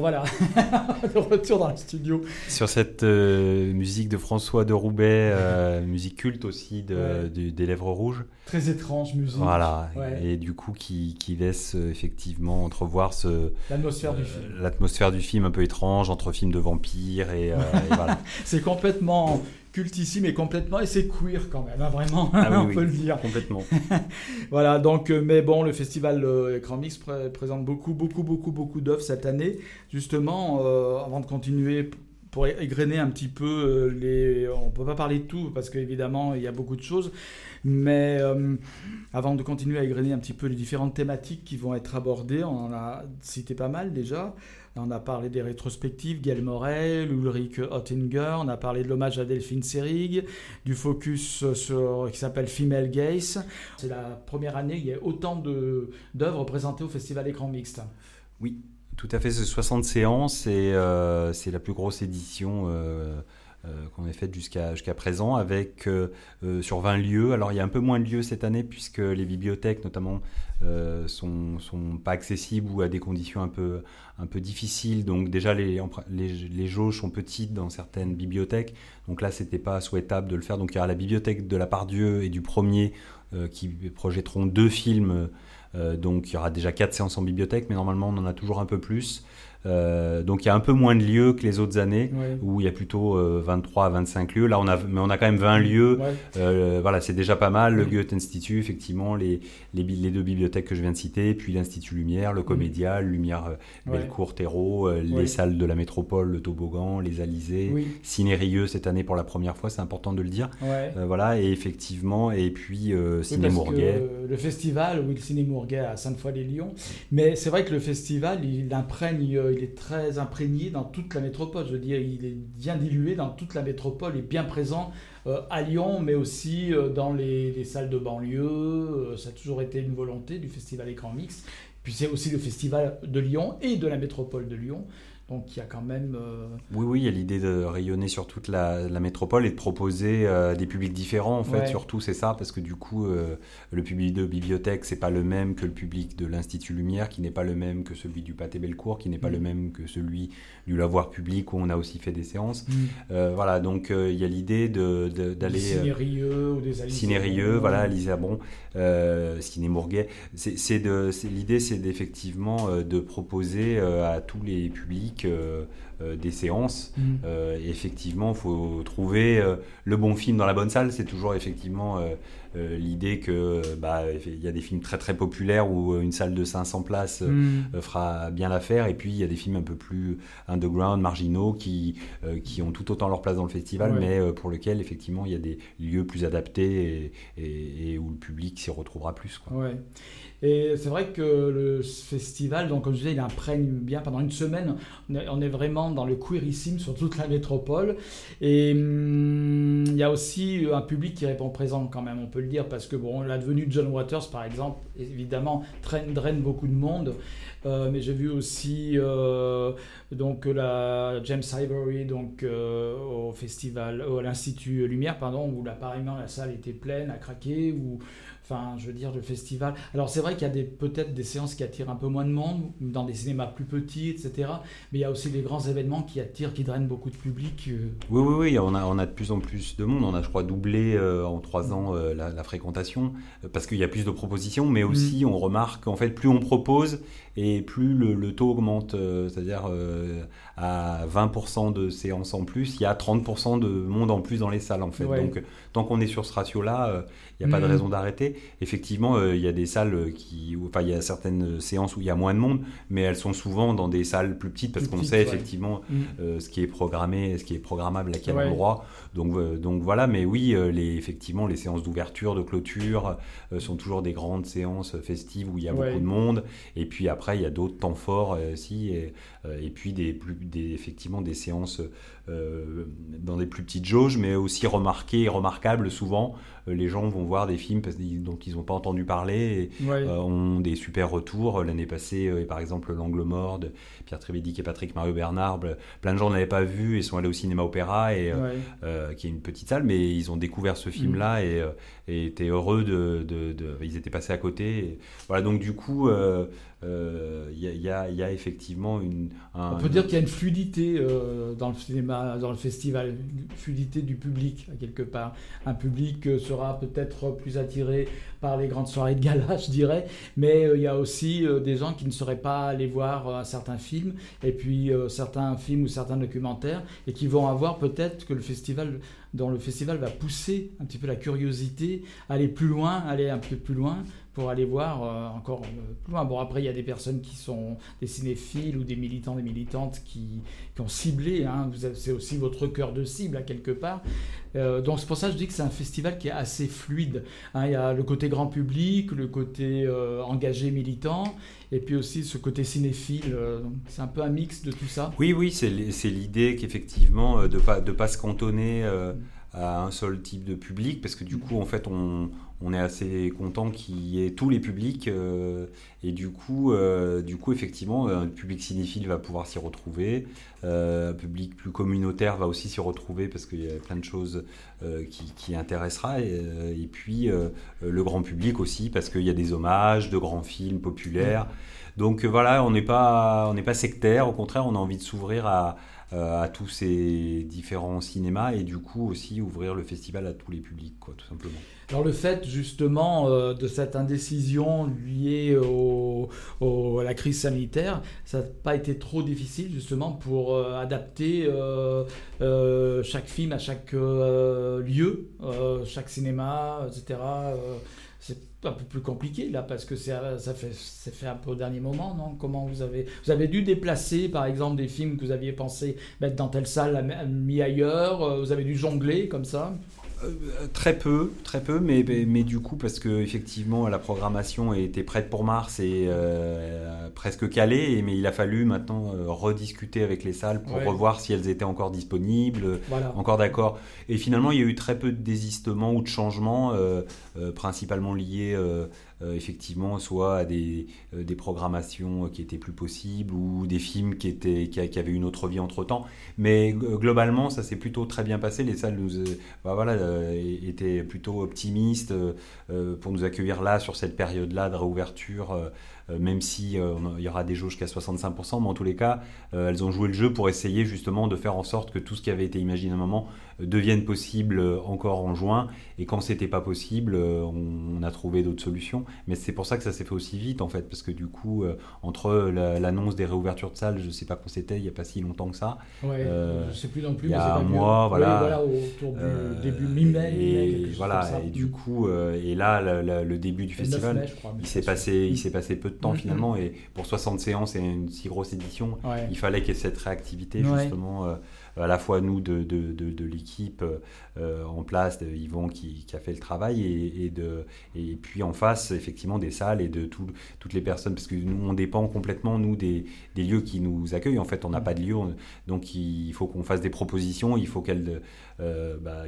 Voilà, de retour dans le studio. Sur cette euh, musique de François de Roubaix, euh, musique culte aussi de, Ouais. des Lèvres Rouges. Très étrange musique. Voilà, Ouais. et du coup qui, qui laisse euh, effectivement entrevoir ce, L'atmosphère du film. l'atmosphère du film un peu étrange entre film de vampires et, et voilà. C'est complètement cultissime et complètement, et c'est queer quand même, hein, vraiment, Ah oui, on oui. peut le dire. Complètement. Voilà, donc, euh, mais bon, le festival euh, Écran Mix pré- présente beaucoup, beaucoup, beaucoup, beaucoup d'œuvres cette année. Justement, euh, avant de continuer, pour égrener un petit peu euh, les. On peut pas parler de tout parce qu'évidemment, il y a beaucoup de choses. Mais euh, avant de continuer à égrener un petit peu les différentes thématiques qui vont être abordées, on en a cité pas mal déjà. On a parlé des rétrospectives, Gail Morel, Ulrich Oettinger, on a parlé de l'hommage à Delphine Seyrig, du focus sur, qui s'appelle Female Gaze. C'est la première année, il y a autant d'œuvres présentées au Festival Écran Mixte. Tout à fait, c'est 60 séances et c'est la plus grosse édition euh, qu'on ait faite jusqu'à présent avec euh, euh, sur 20 lieux. Alors il y a un peu moins de lieux cette année puisque les bibliothèques notamment euh, sont, sont pas accessibles ou à des conditions un peu, difficiles. Donc déjà les, les, jauges sont petites dans certaines bibliothèques. Donc là c'était pas souhaitable de le faire. Donc il y aura la bibliothèque de la Pardieu et du premier euh, qui projetteront deux films euh, donc il y aura déjà quatre séances en bibliothèque, mais normalement on en a toujours un peu plus. Euh, donc il y a un peu moins de lieux que les autres années, Ouais. où il y a plutôt euh, 23 à 25 lieux. Là on a, mais on a quand même 20 lieux. Ouais. Euh, voilà, c'est déjà pas mal. Le Mm. Goethe Institut, effectivement, les, les, deux bibliothèques que je viens de citer, puis l'Institut Lumière, le Comédia, le Lumière euh, Mm. Ouais. Bellecour, Terreau, les salles de la métropole, le toboggan, les Alizés, Oui, Ciné Rieux cette année pour la première fois, c'est important de le dire. voilà, et effectivement, et puis Ciné Mourguet. le festival, oui, le ciné Mourguet à Sainte-Foy-les-Lyons, mais c'est vrai que le festival, il imprègne, euh, il est très imprégné dans toute la métropole. Je veux dire, il est bien dilué dans toute la métropole, est bien présent euh, à Lyon, mais aussi euh, dans les, les salles de banlieue. Ça a toujours été une volonté du festival Écran Mix. Puis c'est aussi le festival de Lyon et de la métropole de Lyon. Donc il y a quand même. euh, Oui, oui, il y a l'idée de rayonner sur toute la, la métropole et de proposer euh, des publics différents, en fait. Ouais. Surtout, c'est ça, parce que du coup, euh, le public de bibliothèque, c'est pas le même que le public de l'Institut Lumière, qui n'est pas le même que celui du Pâté Bellecour, qui n'est pas Mm. le même que celui du Lavoir Public, où on a aussi fait des séances. Mm. Voilà, donc il y a l'idée de- de- d'aller... cinérieux ou des. Cinérieux, voilà, Lisabon, euh, Ciné Mourguet. L'idée, c'est d'effectivement de proposer à tous les publics euh, euh, des séances. Mm. Euh, effectivement, il faut trouver le bon film dans la bonne salle. C'est toujours effectivement l'idée que bah, il y a des films très très populaires où une salle de 500 places Mm. fera bien l'affaire. Et puis il y a des films un peu plus underground, marginaux, qui, qui ont tout autant leur place dans le festival, Ouais. mais pour lesquels effectivement il y a des lieux plus adaptés et, et- et où le public s'y retrouvera plus. Quoi. Ouais. Et c'est vrai que le festival, donc comme je disais, il imprègne bien pendant une semaine. On est, vraiment dans le queerissime sur toute la métropole. Et hum, il y a aussi un public qui répond présent quand même, on peut le dire, parce que bon, de John Waters, par exemple, évidemment, traîne, draine beaucoup de monde. Euh, mais j'ai vu aussi euh, donc la James Ivory donc euh, au festival, à l'Institut Lumière, pardon, où apparemment la salle était pleine, à craquer, Enfin, je veux dire, le festival. Alors, c'est vrai qu'il y a des- peut-être des séances qui attirent un peu moins de monde, dans des cinémas plus petits, etc. Mais il y a aussi des grands événements qui attirent, qui drainent beaucoup de public. euh. Oui, oui, oui, on a, on a de plus en plus de monde. On a, je crois, doublé euh, en trois ans euh, la, la fréquentation parce qu'il y a plus de propositions, mais aussi on remarque qu'en fait, plus on propose et plus le, le taux augmente. euh, C'est-à-dire euh, à 20% de séances en plus, il y a 30% de monde en plus dans les salles, en fait. Ouais. Donc, tant qu'on est sur ce ratio-là, euh, il n'y a pas de Mhm. raison d'arrêter. Effectivement, il y a des salles qui, enfin, il y a certaines séances où il y a moins de monde, mais elles sont souvent dans des salles plus petites parce qu'on sait ouais. effectivement Mm. ce qui est programmé, ce qui est programmable à quel Ouais. Donc, euh, donc voilà, mais oui, euh, les, effectivement, les séances d'ouverture, de clôture euh, sont toujours des grandes séances festives où il y a Ouais. beaucoup de monde. Et puis après, il y a d'autres temps forts aussi, et, et puis des, plus, des, effectivement des séances dans des plus petites jauges, mais aussi remarquées et remarquables souvent. Euh, les gens vont voir des films parce dont ils n'ont pas entendu parler. Et, Ouais. euh, ont des super retours. L'année passée, euh, par exemple, L'Angle Mort de Pierre Trévédic et Patrick Mario Bernard, plein de gens ne l'avaient pas vu et sont allés au cinéma opéra, et, euh, Ouais. euh, qui est une petite salle, mais ils ont découvert ce film-là et, euh, et étaient heureux de, de- de- Ils étaient passés à côté. Et voilà, donc du coup, euh, euh, y, a- y a, il y a effectivement une. un- On peut dire qu'il y a une fluidité euh, dans le cinéma, dans le festival, une fluidité du public, quelque part. Un public euh, sera peut-être plus attiré par les grandes soirées de gala, je dirais, mais euh, il y a aussi euh, des gens qui ne seraient pas allés voir un certain film, et puis certains films ou certains documentaires, et qui vont avoir peut-être que le festival, dans le festival, va pousser un petit peu la curiosité, aller plus loin, aller un peu plus loin, pour aller voir euh, encore euh, plus loin. Bon, après, il y a des personnes qui sont des cinéphiles ou des militants, des militantes qui, qui ont ciblé. hein. C'est aussi votre cœur de cible, à quelque part. Euh, donc, c'est pour ça que je dis que c'est un festival qui est assez fluide. hein. Il y a le côté grand public, le côté euh, engagé militant, et puis aussi ce côté cinéphile. euh, c'est un peu un mix de tout ça. Oui, oui, c'est l'idée qu'effectivement, de ne pas, de pas se cantonner euh, à un seul type de public, parce que du coup, en fait, on, on est assez content qu'il y ait tous les publics, euh, et du coup, euh, du coup, effectivement, un public cinéphile va pouvoir s'y retrouver, euh, un public plus communautaire va aussi s'y retrouver, parce qu'il y a plein de choses euh, qui, intéressera, et, euh, puis euh, le grand public aussi, parce qu'il y a des hommages de grands films populaires. Donc euh, voilà, on n'est pas, pas sectaire, au contraire, on a envie de s'ouvrir à, euh, à tous ces différents cinémas et du coup aussi ouvrir le festival à tous les publics, quoi, tout simplement. Alors le fait justement euh, de cette indécision liée au- au- à la crise sanitaire, ça n'a pas été trop difficile justement pour euh, adapter euh, euh, chaque film à chaque lieu, chaque cinéma, etc. C'est un peu plus compliqué là parce que c'est ça fait c'est fait un peu au dernier moment non? Comment vous avez vous avez dû déplacer par exemple des films que vous aviez pensé mettre dans telle salle mis ailleurs vous avez dû jongler comme ça? Euh, très peu, très peu, mais, mais, mais du coup, parce que effectivement, la programmation était prête pour mars et euh, presque calée, et- mais il a fallu maintenant euh, rediscuter avec les salles pour Ouais. revoir si elles étaient encore disponibles, voilà encore d'accord. Et finalement, il y a eu très peu de désistements ou de changements, principalement liés effectivement soit à des, euh, des programmations euh, qui étaient plus possibles ou des films qui, étaient, qui, avaient une autre vie entre temps. Mais euh, globalement, ça s'est plutôt très bien passé. Les salles nous, euh, bah voilà, euh, étaient plutôt optimistes euh, euh, pour nous accueillir là, sur cette période-là de réouverture. euh, euh, même si euh, y aura des jauges jusqu'à 65%, mais en tous les cas, euh, elles ont joué le jeu pour essayer justement de faire en sorte que tout ce qui avait été imaginé à un moment euh, devienne possible euh, encore en juin. Et quand c'était pas possible, euh, on, on a trouvé d'autres solutions. Mais c'est pour ça que ça s'est fait aussi vite en fait, parce que du coup, euh, entre la- l'annonce des réouvertures de salles, je sais pas quand c'était, il y a pas si longtemps que ça. Ouais, Euh, je sais plus non plus. il y a un mois, Oui, voilà. autour du Euh, début mi-mai. et voilà, et du coup, et là, le, début du Le 9 festival, mai, crois, il s'est passé, il s'est passé peu de temps finalement, et pour 60 séances et une si grosse édition, Ouais. il fallait qu'il y ait cette réactivité Ouais. justement euh, à la fois nous de, de, de, de l'équipe euh, en place, de Yvon qui, qui a fait le travail et, et de, et puis en face effectivement des salles et de tout- toutes les personnes parce que nous on dépend complètement nous des, des lieux qui nous accueillent. En fait on n'a pas de lieu on- donc il faut qu'on fasse des propositions il faut qu'elles euh, bah,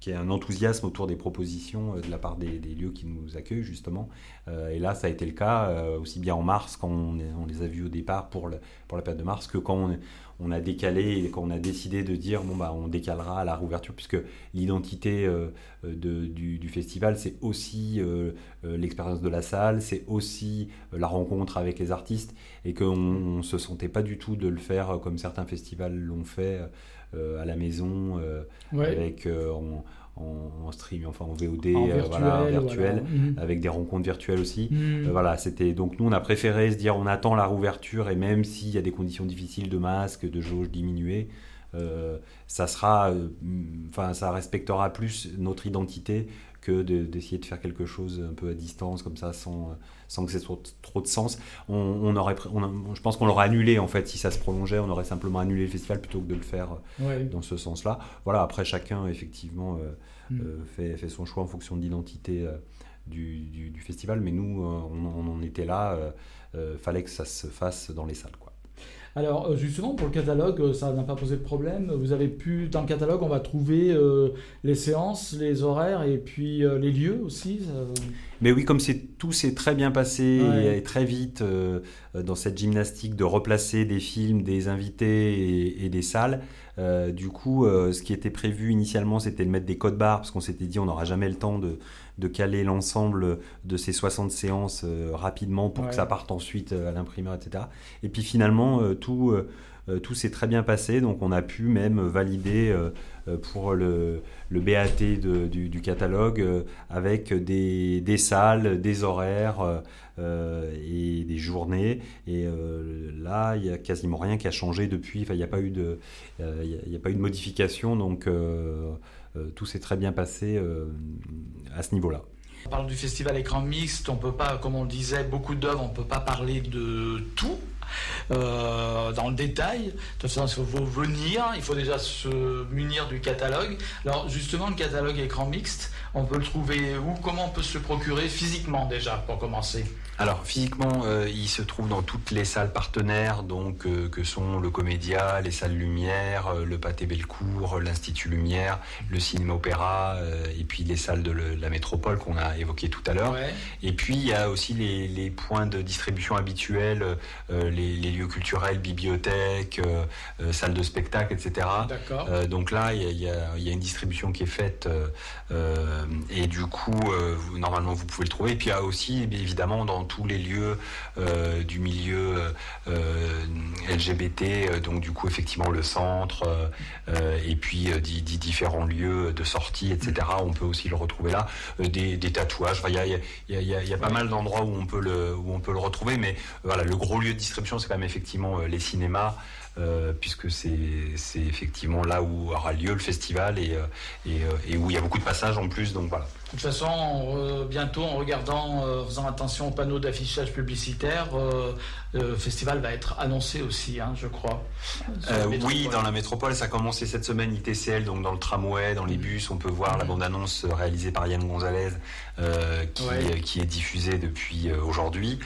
qu'il y ait un enthousiasme autour des propositions euh, de la part des, lieux qui nous accueillent justement. Euh, et là, ça a été le cas euh, aussi bien en mars quand on, les a vus au départ pour, pour la période de mars que quand on, a décalé et quand on a décidé de dire bon bah on décalera à la réouverture puisque l'identité de- du, festival c'est aussi l'expérience de la salle, c'est aussi la rencontre avec les artistes et qu'on ne se sentait pas du tout de le faire comme certains festivals l'ont fait à la maison euh, Ouais. avec euh, en, stream, enfin en VOD, En euh, virtuel, voilà, virtuel, voilà. Mhm. avec des rencontres virtuelles aussi. Mhm. Euh, voilà, c'était donc nous on a préféré se dire on attend la rouverture et même s'il y a des conditions difficiles de masque, de jauge diminuée, euh, ça sera, euh, enfin ça respectera plus notre identité que de- d'essayer de, faire quelque chose un peu à distance comme ça sans, sans que c'est trop, trop de sens. On, on aurait, pr- on a- je pense qu'on l'aurait annulé en fait si ça se prolongeait, on aurait simplement annulé le festival plutôt que de le faire euh, Ouais. dans ce sens-là. Voilà, après chacun effectivement euh, Mm. euh, fait, fait son choix en fonction de l'identité euh, du, du- du festival, mais nous, on, on en était là, fallait que ça se fasse dans les salles. Quoi. Alors euh, justement pour le catalogue, euh, ça n'a pas posé de problème. Vous avez pu dans le catalogue, on va trouver euh, les séances, les horaires et puis euh, les lieux aussi. ça- Mais oui, comme tout s'est très bien passé Ouais. et très vite euh, dans cette gymnastique de replacer des films, des invités et, et des salles. du coup, ce qui était prévu initialement, c'était de mettre des codes barres parce qu'on s'était dit on n'aura jamais le temps de, de caler l'ensemble de ces 60 séances euh, rapidement pour Ouais. que ça parte ensuite euh, à l'imprimeur, etc. Et puis finalement, euh, tout, tout s'est très bien passé, donc on a pu même valider pour le, le BAT de- du, du catalogue euh, avec des, des salles, des horaires euh, et des journées. Et euh, là, il n'y a quasiment rien qui a changé depuis. Enfin, il n'y a pas eu de, il y a- il y a pas eu de modification, donc tout s'est très bien passé euh, à ce niveau-là. En parlant du festival écran mixte, on peut pas, comme on le disait, beaucoup d'œuvres, on peut pas parler de tout. euh, dans le détail. De toute façon, il faut venir, il faut déjà se munir du catalogue. Alors justement, le catalogue écran mixte, on peut le trouver où? Comment on peut se le procurer physiquement déjà, pour commencer? Alors physiquement, euh, il se trouve dans toutes les salles partenaires, donc euh, que sont le Comédia, les salles Lumière, euh, le Pâté Bellecour, l'Institut Lumière, le Cinéma Opéra, et puis les salles de, le- de la métropole qu'on a évoquées tout à l'heure. Ouais. Et puis il y a aussi les, les points de distribution habituels, les, les lieux culturels, bibliothèques, salles de spectacle, etc. Donc là, il y, a- il y une distribution qui est faite et du coup, vous- normalement, vous pouvez le trouver. Et puis il y a aussi, évidemment, dans tous les lieux euh, du milieu euh, LGBT, euh, donc du coup, effectivement, le centre et puis euh, di- di- différents lieux de sortie, etc. On peut aussi le retrouver là. Des, des tatouages. Il y a, il y a- il y a- il y a- il y a pas mal d'endroits où on peut le où on peut le retrouver, mais voilà, le gros lieu de distribution, c'est quand même effectivement les cinémas. euh, puisque c'est effectivement là où aura lieu le festival et, et, et où il y a beaucoup de passages en plus. Donc voilà. De toute façon, on re- bientôt, en regardant, euh, en faisant attention aux panneaux d'affichage publicitaire, euh, le festival va être annoncé aussi, hein, je crois. Euh, oui, dans la métropole, ça a commencé cette semaine ITCL, donc dans le tramway, dans les bus, on peut voir la bande-annonce réalisée par Yann Gonzalez, euh, qui, Ouais. euh, qui est diffusée depuis euh, aujourd'hui,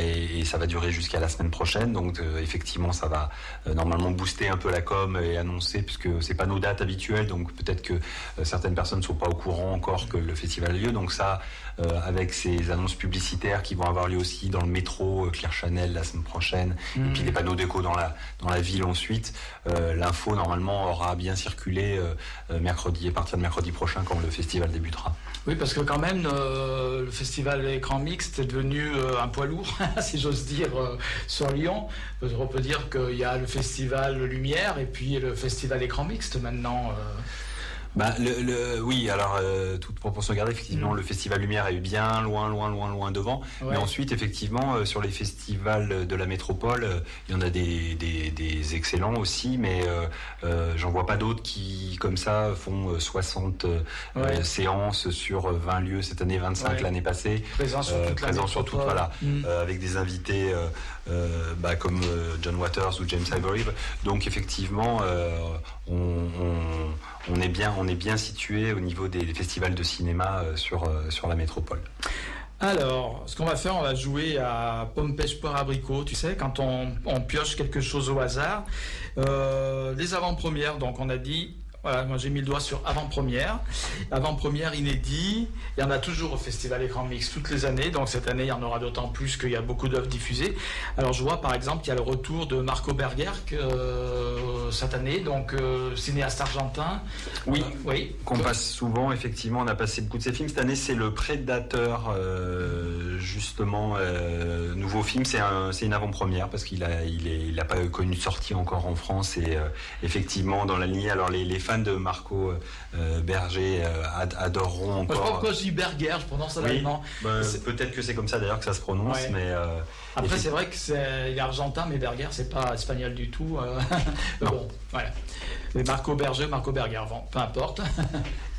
et, et ça va durer jusqu'à la semaine prochaine. Donc effectivement, ça va normalement booster un peu la com et annoncer, puisque c'est pas nos dates habituelles, donc peut-être que certaines personnes ne sont pas au courant encore que le festival a lieu. Donc ça, avec ces annonces publicitaires qui vont avoir lieu aussi dans le métro, euh, Claire Chanel la semaine prochaine, et puis les panneaux déco dans la, dans la ville ensuite. Euh, L'info normalement aura bien circulé euh, euh, mercredi, à partir de mercredi prochain quand le festival débutera. Oui, parce que quand même, euh, le festival écran mixte est devenu euh, un poids lourd, si j'ose dire, euh, sur Lyon. Euh, On peut dire qu'il y a le festival Lumière et puis le festival écran mixte maintenant. Bah, le, le- oui, alors euh, toute proportion gardée, effectivement, Mm. le festival Lumière est loin, loin, loin, loin, loin devant. Ouais. Mais ensuite, effectivement, euh, sur les festivals de la métropole, euh, il y en a des, des, des excellents aussi, mais euh, euh, j'en vois pas d'autres qui, comme ça, font euh, 60 euh, Ouais. séances sur euh, 20 lieux cette année, 25 Ouais. l'année passée. Présent sur toute la présent sur toute, voilà, Mm. euh, avec des invités bah, comme John Waters ou James Ivory. Donc effectivement, euh, on, on- on est bien, situé au niveau des, festivals de cinéma euh, sur, euh, sur la métropole. Alors, ce qu'on va faire, on va jouer à pomme pêche poire abricot. Tu sais, quand on, on pioche quelque chose au hasard. Euh, les avant-premières, donc on a dit. Voilà, moi j'ai mis le doigt sur avant-première. Avant-première inédit. Il y en a toujours au Festival Écran Mix toutes les années. Donc cette année, il y en aura d'autant plus qu'il y a beaucoup d'œuvres diffusées. Alors je vois par exemple qu'il y a le retour de Marco Berger euh, cette année, donc euh, cinéaste argentin. Oui. Euh, oui. Qu'on passe souvent, effectivement, on a passé beaucoup de ces films. Cette année, c'est le Prédateur, justement, euh, nouveau film. C'est un, une avant-première parce qu'il a, il a pas connu de sortie encore en France et effectivement dans la lignée. Alors les, les fans de Marco euh, Berger euh, ad- adoreront Moi, je sais pas encore. pourquoi je dis Berger, je prononce Oui. l'allemand. Bah, Peut-être que c'est comme ça d'ailleurs que ça se prononce, Ouais. mais euh, Après, c'est vrai que c'est argentin, mais Berger, c'est pas espagnol du tout. euh. Bon, voilà. Mais Marco Berger, Marco Berger, bon, peu importe.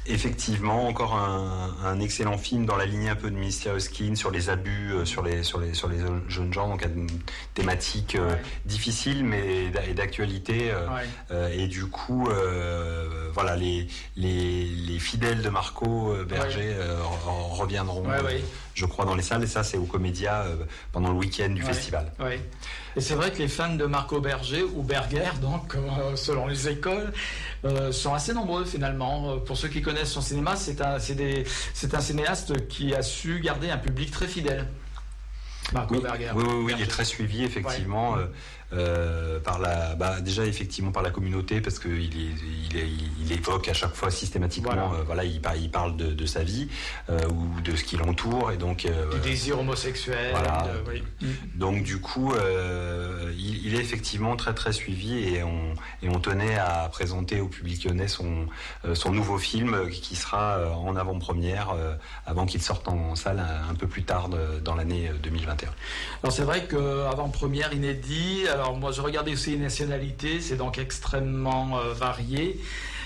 effectivement encore un, un excellent film dans la lignée un peu de Misty Hoskin sur les abus euh, sur les sur les sur les jeunes gens, donc une thématique euh, Ouais. difficile mais d'actualité. euh, Ouais. Et du coup, voilà, les, les, les, fidèles de Marco Berger reviendront, je crois, dans les salles. Et ça, c'est au Comédia pendant le week-end du festival. Et c'est vrai que les fans de Marco Berger, ou Berger, donc, selon les écoles, sont assez nombreux finalement. Pour ceux qui connaissent son cinéma, c'est un, un cinéaste qui a su garder un public très fidèle. Marco Berger. Oui, oui, oui, il est très suivi, effectivement. Euh, par la, bah, déjà effectivement par la communauté parce qu'il il, il, évoque à chaque fois systématiquement, voilà, euh, il, il, parle de, sa vie euh, ou de ce qui l'entoure et donc du désir homosexuel. Donc du coup, il, est effectivement très très suivi et on, et on tenait à présenter au public lyonnais son, son nouveau film qui sera en avant-première avant qu'il sorte en salle un, peu plus tard dans l'année 2021. Alors c'est vrai que avant-première inédit alors moi je regardais aussi les nationalités, c'est donc extrêmement euh, varié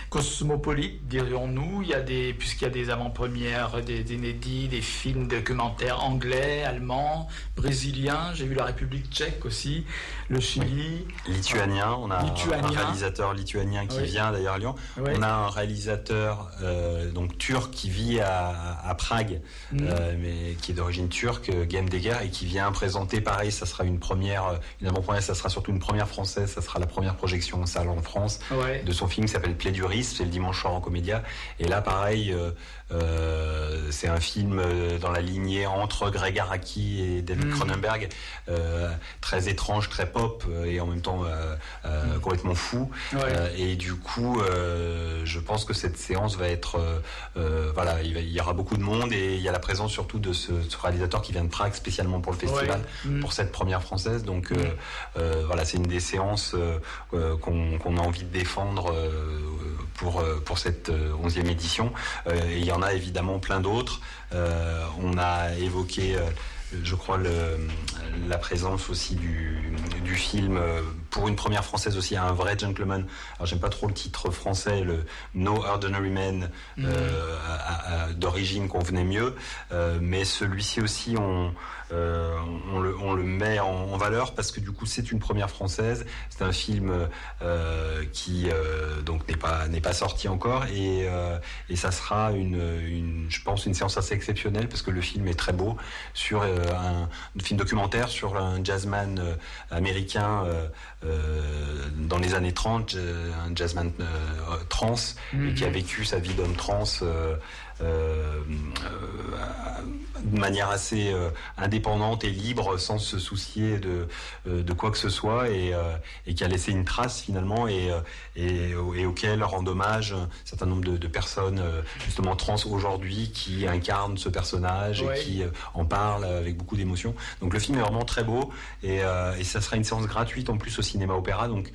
cosmopolite, dirions-nous. Il y a des, puisqu'il y a des avant-premières, des, inédits, des films documentaires anglais, allemands, brésiliens. J'ai vu la République tchèque aussi, le Chili. Lituanien, on a un réalisateur lituanien qui vient d'ailleurs à Lyon. On a un réalisateur euh, donc turc qui vit à, Prague, mm. euh, mais qui est d'origine turque, Game Deger, et qui vient présenter pareil. Ça sera une première, une avant-première, ça sera surtout une première française. Ça sera la première projection en salle en France de son film qui s'appelle C'est le dimanche soir en comédia. Et là, pareil, euh, c'est un film euh, dans la lignée entre Greg Araki et David mm. Cronenberg, très étrange, très pop et en même temps mm. complètement fou. et du coup, je pense que cette séance va être, voilà, il, y aura beaucoup de monde et il y a la présence surtout de ce, réalisateur qui vient de Prague spécialement pour le festival, mm. pour cette première française. Donc voilà, c'est une des séances qu'on a envie de défendre pour, euh, pour cette euh, onzième édition. Euh, et il y en a évidemment plein d'autres. on a évoqué je crois, le, la présence aussi du, du, film, pour une première française aussi, un vrai gentleman. Alors j'aime pas trop le titre français, le No Ordinary Man, mm. d'origine convenait mieux, mais celui-ci aussi, on, euh, on, le, on, le, met en, valeur parce que du coup c'est une première française. C'est un film euh, qui euh, donc n'est pas n'est pas sorti encore et, et ça sera une, une, je pense une séance assez exceptionnelle parce que le film est très beau sur un, film documentaire sur un jazzman américain dans les années 30, un jazzman trans et qui a mhm. vécu sa vie d'homme trans euh, euh, de manière assez euh, indépendante et libre, sans se soucier de, de quoi que ce soit, et, et qui a laissé une trace finalement, et, et, et auquel rend hommage un certain nombre de, de personnes justement trans aujourd'hui qui incarnent ce personnage et qui en parlent avec beaucoup d'émotion. Donc le film est vraiment très beau, et, et ça sera une séance gratuite en plus au cinéma opéra, donc euh,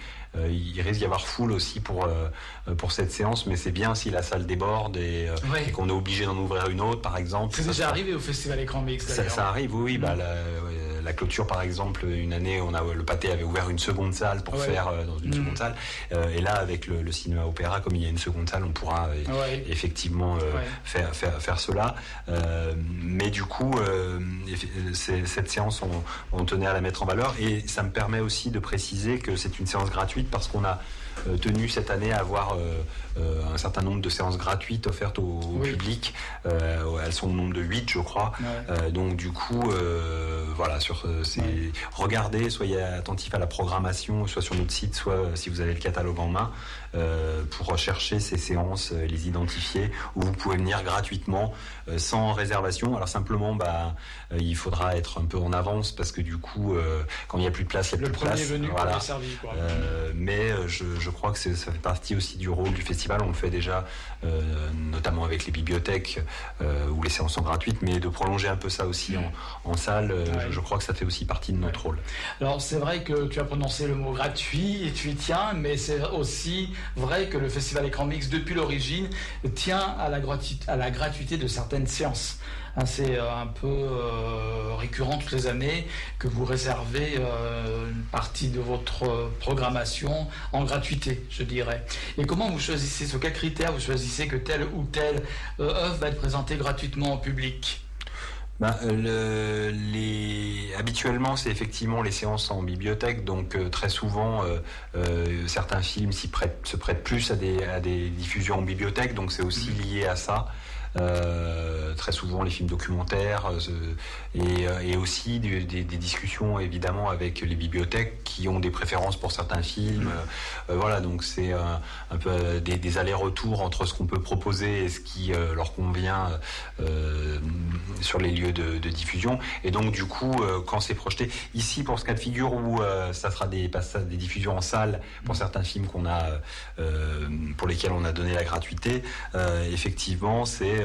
il risque d'y avoir foule aussi pour, euh, pour cette séance, mais c'est bien si la salle déborde et, euh, qu'on est obligé d'en ouvrir une autre, par exemple. C'est déjà arrivé au Festival Écran Mix. Ça, ça, arrive, oui. Bah, mm. la, la, clôture, par exemple, une année, on a le pâté avait ouvert une seconde salle pour faire dans une mm. seconde salle. et là, avec le, cinéma opéra, comme il y a une seconde salle, on pourra effectivement faire, faire, faire cela. mais du coup, cette séance, on, on tenait à la mettre en valeur et ça me permet aussi de préciser que c'est une séance gratuite parce qu'on a euh, tenu cette année à avoir euh, euh, un certain nombre de séances gratuites offertes au, public. elles sont au nombre de 8, je crois. donc du coup, voilà, sur c'est regardez, soyez attentifs à la programmation, soit sur notre site, soit si vous avez le catalogue en main, pour rechercher ces séances, les identifier, où vous pouvez venir gratuitement, sans réservation. Alors simplement, bah, il faudra être un peu en avance parce que du coup, quand il n'y a plus de place, il n'y a plus de place. Venu voilà. servi, mais je, je, crois que ça fait partie aussi du rôle du festival. On le fait déjà, euh, notamment avec les bibliothèques euh, où les séances sont gratuites, mais de prolonger un peu ça aussi en, en salle, euh, je, crois que ça fait aussi partie de notre rôle. Alors c'est vrai que tu as prononcé le mot gratuit et tu y tiens, mais c'est aussi vrai que le festival Écran Mix, depuis l'origine, tient à la, gratuité de certaines séances. Hein, c'est euh, un peu euh, récurrent toutes les années que vous réservez euh, une partie de votre programmation en gratuité, je dirais. Et comment vous choisissez, sur quels critères vous choisissez que telle ou telle œuvre va être présentée gratuitement au public? Ben, le, les... Habituellement, c'est effectivement les séances en bibliothèque, donc euh, très souvent, euh, euh, certains films s'y prêtent, se prêtent plus à des, à des diffusions en bibliothèque, donc c'est aussi lié à ça. Euh, très souvent les films documentaires euh, et, euh, et aussi des, discussions évidemment avec les bibliothèques qui ont des préférences pour certains films. Voilà, donc c'est un peu des, allers-retours entre ce qu'on peut proposer et ce qui leur convient sur les lieux de, diffusion. Et donc du coup, quand c'est projeté ici pour ce cas de figure où ça sera des des diffusions en salle pour certains films qu'on a pour lesquels on a donné la gratuité, effectivement, c'est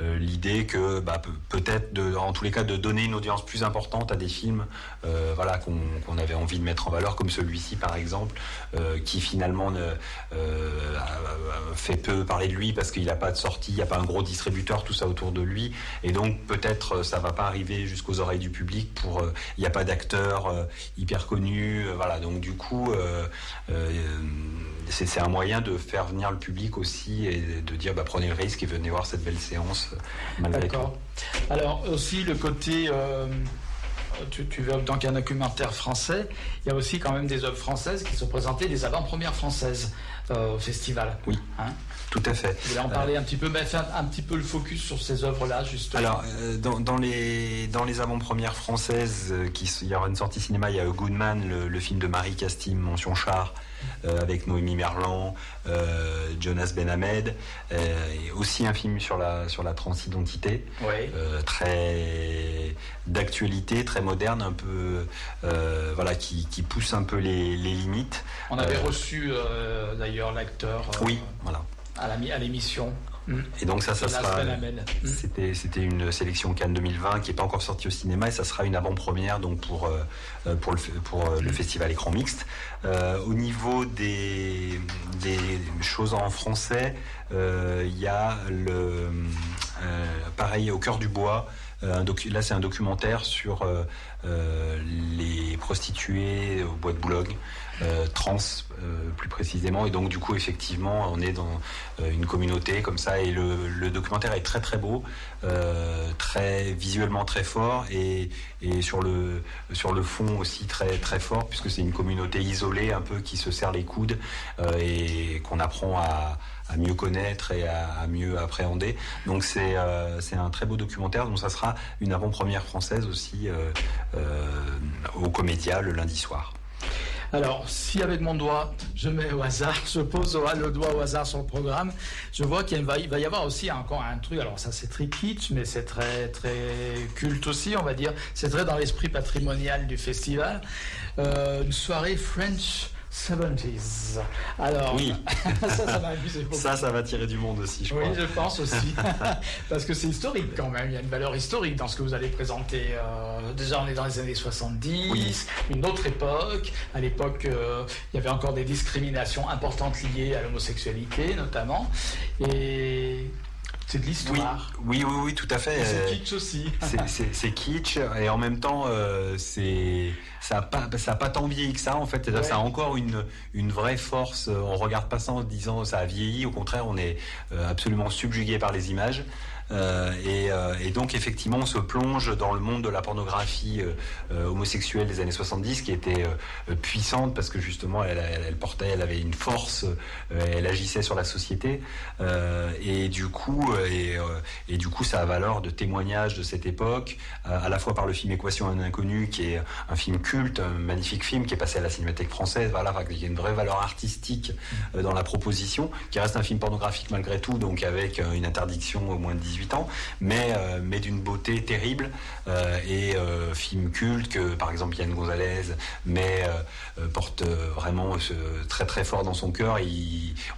l'idée que bah, pe- peut-être, en tous les cas, de donner une audience plus importante à des films, euh, voilà, qu'on avait envie de mettre en valeur, comme celui-ci par exemple, euh, qui finalement ne, euh, fait peu parler de lui parce qu'il n'a pas de sortie, il n'y a pas un gros distributeur, tout ça autour de lui, et donc peut-être euh, ça va pas arriver jusqu'aux oreilles du public. Pour, euh, il n'y a pas d'acteur euh, hyper connu, euh, voilà. Donc du coup, euh, euh, c'est un moyen de faire venir le public aussi et de dire bah, prenez le risque et venez voir cette belle séance euh, malgré tout. D'accord. Alors aussi le côté, euh, tu, tu veux donc un documentaire français, il y a aussi quand même des œuvres françaises qui sont présentées, des avant-premières françaises euh, au festival. Oui. Hein Tout à fait. Vous voulez en parler un petit peu, mais faire un petit peu le focus sur ces œuvres-là justement. Alors, dans, dans les, dans les avant-premières françaises, qui, il y aura une sortie cinéma, il y a Goodman, le, le film de Marie Castime, mention char, avec Noémie Merlan, euh, Jonas Benhamed, euh, et aussi un film sur la, sur la transidentité, oui. euh, très d'actualité, très moderne, un peu, euh, voilà, qui, qui pousse un peu les, les limites. On avait euh, reçu euh, d'ailleurs l'acteur euh, Oui, voilà. à la Et donc ça, ça sera. Mm. C'était c'était une sélection Cannes 2020 qui n'est pas encore sortie au cinéma et ça sera une avant-première donc pour euh, pour le pour euh, le festival écran mixte. Euh, au niveau des des choses en français, euh, il y a le euh, pareil au cœur du bois. Euh, là, c'est un documentaire sur euh, euh, les prostituées au bois de Boulogne, trans plus précisément. Et donc, du coup, effectivement, on est dans une communauté comme ça. Et le, documentaire est très très beau, très visuellement très fort et, sur le sur le fond aussi très très fort puisque c'est une communauté isolée un peu qui se serre les coudes et qu'on apprend à à mieux connaître et à, mieux appréhender. Donc c'est euh, c'est un très beau documentaire. Donc ça sera une avant-première française aussi euh, euh, au Comédia le lundi soir. Alors, si avec mon doigt, je mets au hasard, je pose le doigt au hasard sur le programme, je vois qu'il va, y avoir aussi encore un truc, alors ça c'est très kitsch, mais c'est très, très culte aussi, on va dire. C'est très dans l'esprit patrimonial du festival. Une soirée French 70s. Alors, Oui. ça, ça amusé beaucoup. Ça, ça va tirer du monde aussi, je Oui, crois. je pense aussi. Parce que c'est historique quand même. Il y a une valeur historique dans ce que vous allez présenter. Euh, déjà, on est dans les années 70, Oui. une autre époque. À l'époque, euh, il y avait encore des discriminations importantes liées à l'homosexualité, notamment. Et c'est de l'histoire. oui, oui, oui, tout à fait. C'est Euh, kitsch aussi. c'est- kitsch et en même temps euh, c'est ça a pas ça a pas tant vieilli que ça en fait que ça a Ouais. encore une une vraie force on regarde pas ça en se disant ça a vieilli au contraire on est euh, absolument subjugué par les images et, euh, et donc effectivement on se plonge dans le monde de la pornographie euh, euh, homosexuelle des années 70 qui était euh, puissante parce que justement elle, portait elle avait une force euh, elle agissait sur la société. Euh, et du coup euh, et, euh, du coup ça a valeur de témoignage de cette époque euh, à la fois par le film Équation un inconnu qui est un film culte un magnifique film qui est passé à la Cinémathèque française voilà il y a une vraie valeur artistique euh, dans la proposition qui reste un film pornographique malgré tout donc avec euh, une interdiction au moins de 18 ans mais euh, mais d'une beauté terrible euh, et euh, film culte que par exemple Yann Gonzalez mais porte vraiment très très fort dans son cœur.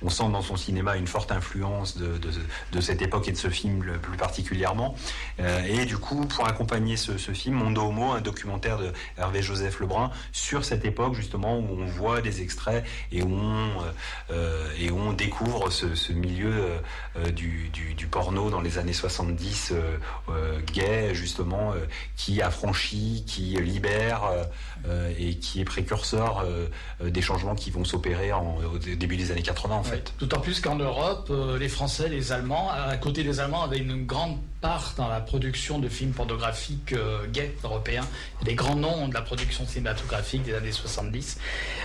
On sent dans son cinéma une forte influence de, cette époque et de ce film le plus particulièrement. Et du coup pour accompagner ce, ce film Mondo Homo un documentaire de Hervé Joseph Lebrun sur cette époque justement où on voit des extraits et où on découvre ce, milieu du, du porno dans les années 70 euh, euh, gay justement euh, qui affranchit qui libère et qui est précurseur euh, euh, des changements qui vont s'opérer au début des années 80 en Ouais. fait D'autant plus qu'en Europe, euh, les Français, les Allemands euh, côté des Allemands, avait une grande part dans la production de films pornographiques euh, gays européens. Les grands noms de la production cinématographique des années 70.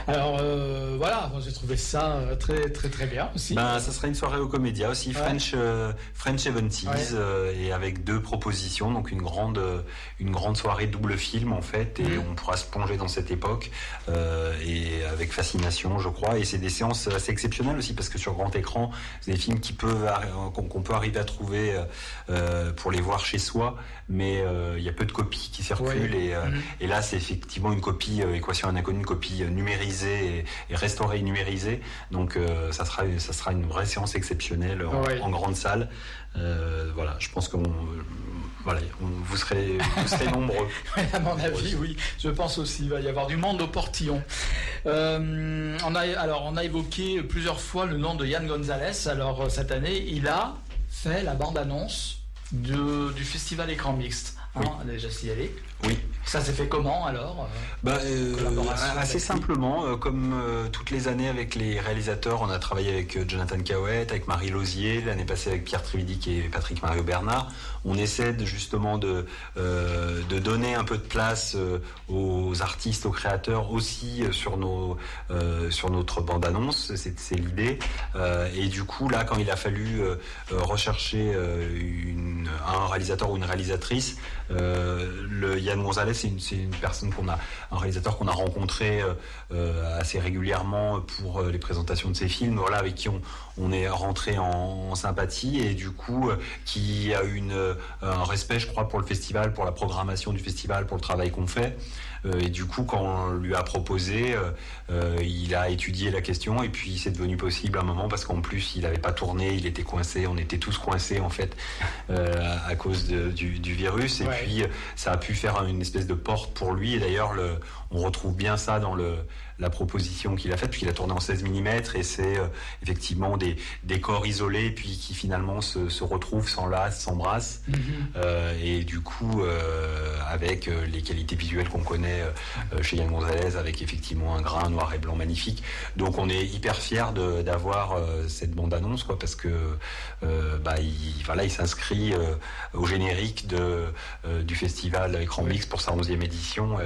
Alors euh, voilà, j'ai trouvé ça euh, très très très bien aussi. Ben, ça sera une soirée au Comédia aussi, Ouais. French, euh, French 70s, Ouais. euh, et avec deux propositions, donc une grande, euh, une grande soirée double film en fait, et Mhm. on pourra se plonger dans cette époque, euh, et avec fascination, je crois, et c'est des séances assez exceptionnelles aussi, parce que sur grand écran, c'est des films qui peuvent, arri- qu'on peut arriver à trouver euh, euh, pour les voir chez soi, mais euh, il y a peu de copies qui circulent, et, euh, Mhm. et là, c'est effectivement une copie, euh, équation inconnue, une copie euh, numérisée et, et restaurée et numérisée. Donc, euh, ça, sera, ça sera une vraie séance exceptionnelle en, Ouais. en grande salle. Euh, voilà, je pense qu'on. voilà, on- vous serez, vous serez nombreux. à mon avis, oui. Je pense aussi. Il va y avoir du monde au portillon. Euh, on a, alors, on a évoqué plusieurs fois le nom de Yann Gonzalez. Alors, euh, cette année, il a fait la bande-annonce de- du festival écran mixte. Hein, déjà signalé. Oui. Ça s'est fait comment alors euh Bah, euh, assez simplement, euh, comme euh, toutes les années avec les réalisateurs, on a travaillé avec Jonathan Cahouette, avec Marie Lausier, l'année passée avec Pierre Trividic et Patrick Mario Bernard. On essaie de, justement de, de donner un peu de place aux artistes, aux créateurs aussi sur, nos, sur notre bande-annonce, c'est l'idée. Et du coup, là, quand il a fallu rechercher une, un réalisateur ou une réalisatrice, le Yann Gonzalez, c'est une, personne qu'on a, un réalisateur qu'on a rencontré euh, euh, assez régulièrement pour euh, les présentations de ses films, voilà, avec qui on, est rentré en, sympathie et du coup, qui a une, un respect, je crois, pour le festival, pour la programmation du festival, pour le travail qu'on fait. Euh, et du coup, quand on lui a proposé, euh, euh, il a étudié la question et puis c'est devenu possible à un moment parce qu'en plus, il n'avait pas tourné, il était coincé, on était tous coincés en fait à cause de- du, du virus. Et Ouais. puis, ça a pu faire une espèce de porte pour lui. Et d'ailleurs, le- on retrouve bien ça dans le, la proposition qu'il a faite, puisqu'il a tourné en 16 mm et c'est euh, effectivement des, des corps isolés puis qui finalement se, se retrouvent, s'enlacent, s'embrassent. Euh, et du coup, euh, avec les qualités visuelles qu'on connaît chez Yann Gonzalez, avec effectivement un grain noir et blanc magnifique. Donc on est hyper fiers d'avoir cette bande-annonce, quoi, parce que euh, bah, il, voilà, il s'inscrit euh, au générique de, euh, du festival Écran Mix pour sa 11e édition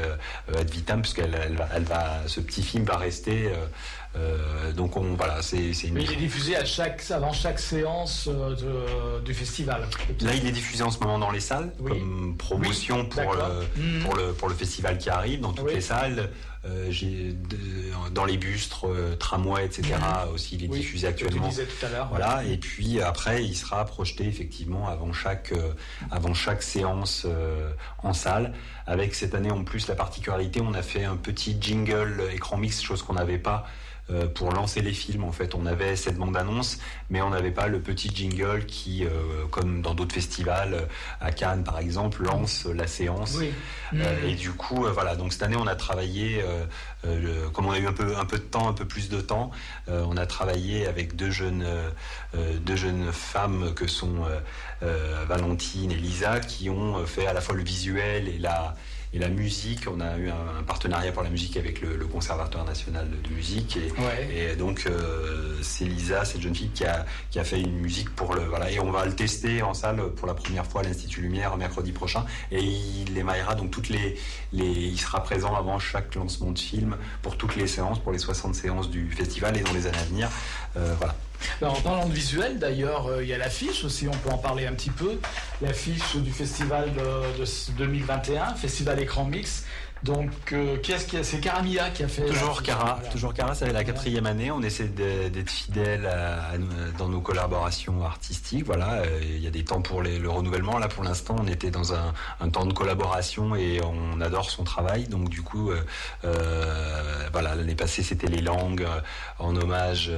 ad vitam, puisqu'elle elle elle va, ce petit film va rester. donc on, voilà, c'est c'est une. Mais il est diffusé à chaque, avant chaque séance de- du festival. Là, il est diffusé en ce moment dans les salles, Oui. comme promotion Oui, pour, Mhm. pour, le, pour le festival qui arrive, dans toutes Oui. les salles. Euh, j'ai dans les bustres, euh, tramways, etc. aussi, il est Oui, diffusé actuellement. tout à l'heure. Voilà, et puis après, il sera projeté effectivement avant chaque, euh, avant chaque séance euh, en salle. Avec cette année en plus la particularité, on a fait un petit jingle écran mix, chose qu'on n'avait pas euh, pour lancer les films. En fait, on avait cette bande-annonce, mais on n'avait pas le petit jingle qui, euh, comme dans d'autres festivals, euh, à Cannes par exemple, lance la séance. Oui. Et du coup, voilà. Donc cette année, on a travaillé, le- comme on a eu un peu, un peu de temps, un peu plus de temps, on a travaillé avec deux jeunes, deux jeunes femmes que sont Valentine et Lisa, qui ont fait à la fois le visuel et la et la musique. On a eu un, un partenariat pour la musique avec le, le Conservatoire national de musique et, Ouais. et donc euh, c'est Lisa, cette jeune fille qui a, qui a fait une musique pour le voilà et on va le tester en salle pour la première fois à l'Institut Lumière mercredi prochain et il émaillera donc toutes les, les il sera présent avant chaque lancement de film pour toutes les séances pour les 60 séances du festival et dans les années à venir Euh, voilà. Alors, en parlant visuel, d'ailleurs, euh, il y a l'affiche aussi, on peut en parler un petit peu. L'affiche du festival de, de 2021, Festival Écran Mix. Donc, euh, qui est-ce qui a- c'est Caramia qui a fait. Toujours Cara, voilà. toujours Cara, c'est la quatrième année. On essaie d'être fidèle à- à nous- dans nos collaborations artistiques. Voilà, euh, il y a des temps pour les- le renouvellement. Là, pour l'instant, on était dans un, un temps de collaboration et on adore son travail. Donc, du coup, euh, euh, voilà, l'année passée, c'était les langues euh, en hommage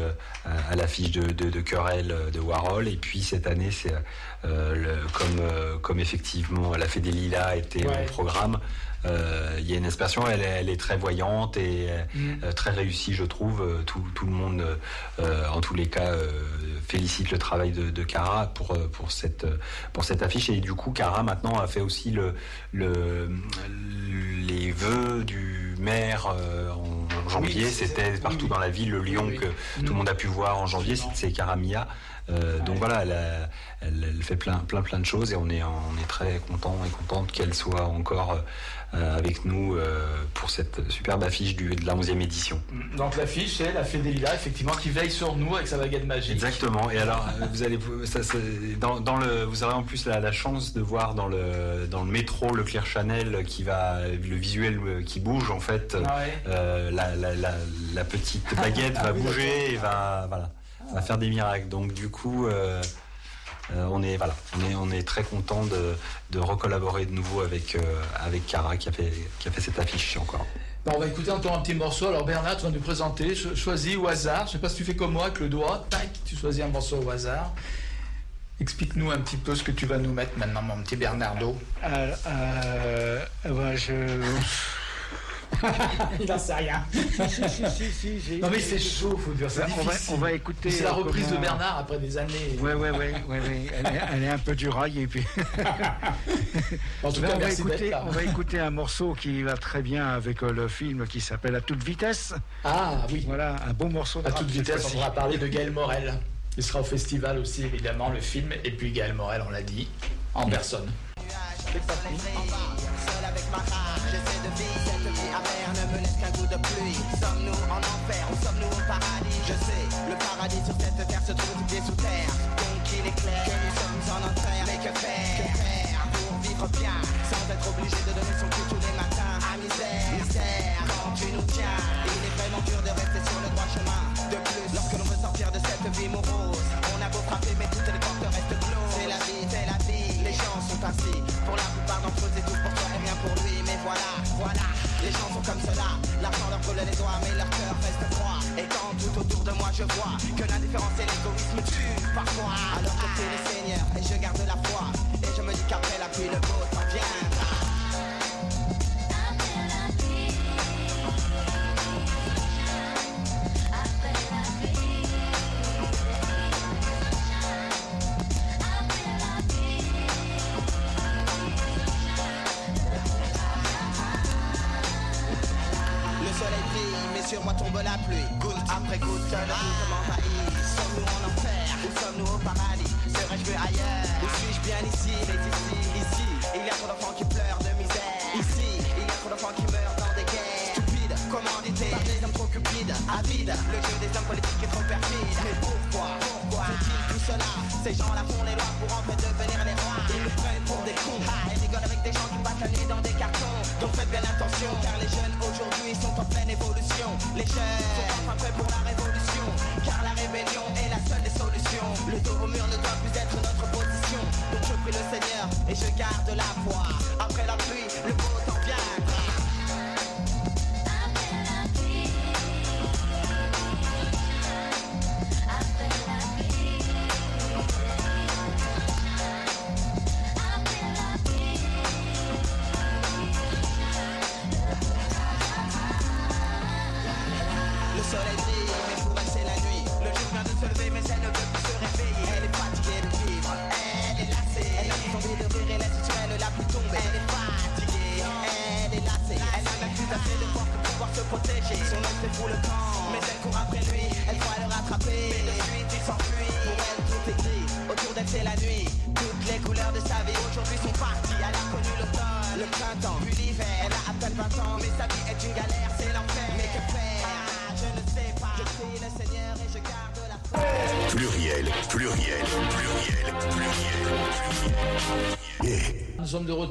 à, à l'affiche de, de, de Querelle de Warhol. Et puis cette année, c'est euh, comme euh, comme effectivement la Fée des Lilas était Ouais. au programme. Euh, Il y a une inspiration, elle, est- elle est très voyante et euh, Mhm. euh, très réussie, je trouve. Tout, tout le monde, en tous les cas, félicite le travail de, de Cara pour, pour, cette, pour cette affiche. Et du coup, Cara maintenant a fait aussi le, le, les vœux du maire en janvier. Oui, C'était partout oui. dans la ville, le lion Oui, que tout le monde a pu voir en janvier. C'est Caramia. Euh, donc voilà, elle, a- elle- elle fait plein, plein, plein de choses et on est, on est très content et contente qu'elle soit encore avec nous euh, pour cette superbe affiche du, de la 11e édition. Donc l'affiche, c'est la Fée des Lilas, effectivement, qui veille sur nous avec sa baguette magique. Exactement. Et alors, euh, vous allez, ça, dans, dans le, vous aurez en plus la, la chance de voir dans le, dans le métro Leclerc Chanel qui va, le visuel euh, qui bouge en fait. Ah ouais. Euh, la, la, la, petite baguette Ah va oui, bouger et va, voilà, va faire des miracles. Donc du coup, euh, euh, on est, voilà, on est, on est très content de, de recollaborer de nouveau avec, euh, avec Cara qui a fait, qui a fait cette affiche encore. On va écouter encore un petit morceau. Alors Bernard, tu vas nous présenter. Cho- Choisis au hasard. Je sais pas si tu fais comme moi avec le doigt. Tac, tu choisis un morceau au hasard. Explique-nous un petit peu ce que tu vas nous mettre maintenant, mon petit Bernardo. Euh, euh, ouais, je... Il n'en sait rien. si, si, si. Non mais c'est chaud, faut dire. C'est on va, on va écouter. C'est la euh, reprise de Bernard après des années. Ouais, ouais, ouais, ouais, ouais. Elle, est, elle est un peu du rail et puis. En tout cas, on, va écouter, on va écouter un morceau qui va très bien avec euh, le film qui s'appelle À toute vitesse. Ah oui. Voilà, un bon morceau de À toute vitesse, on pourra parler de Gaël Morel. Il sera au festival aussi, évidemment, le film. Et puis Gaël Morel, on l'a dit, en personne. Seul avec ma rage, j'essaie de vivre cette vie amère, ne me laisse qu'un goût de pluie. Sommes-nous en enfer ou sommes-nous au paradis? Je sais, le paradis sur cette terre se trouve pieds sous terre. Donc il est clair que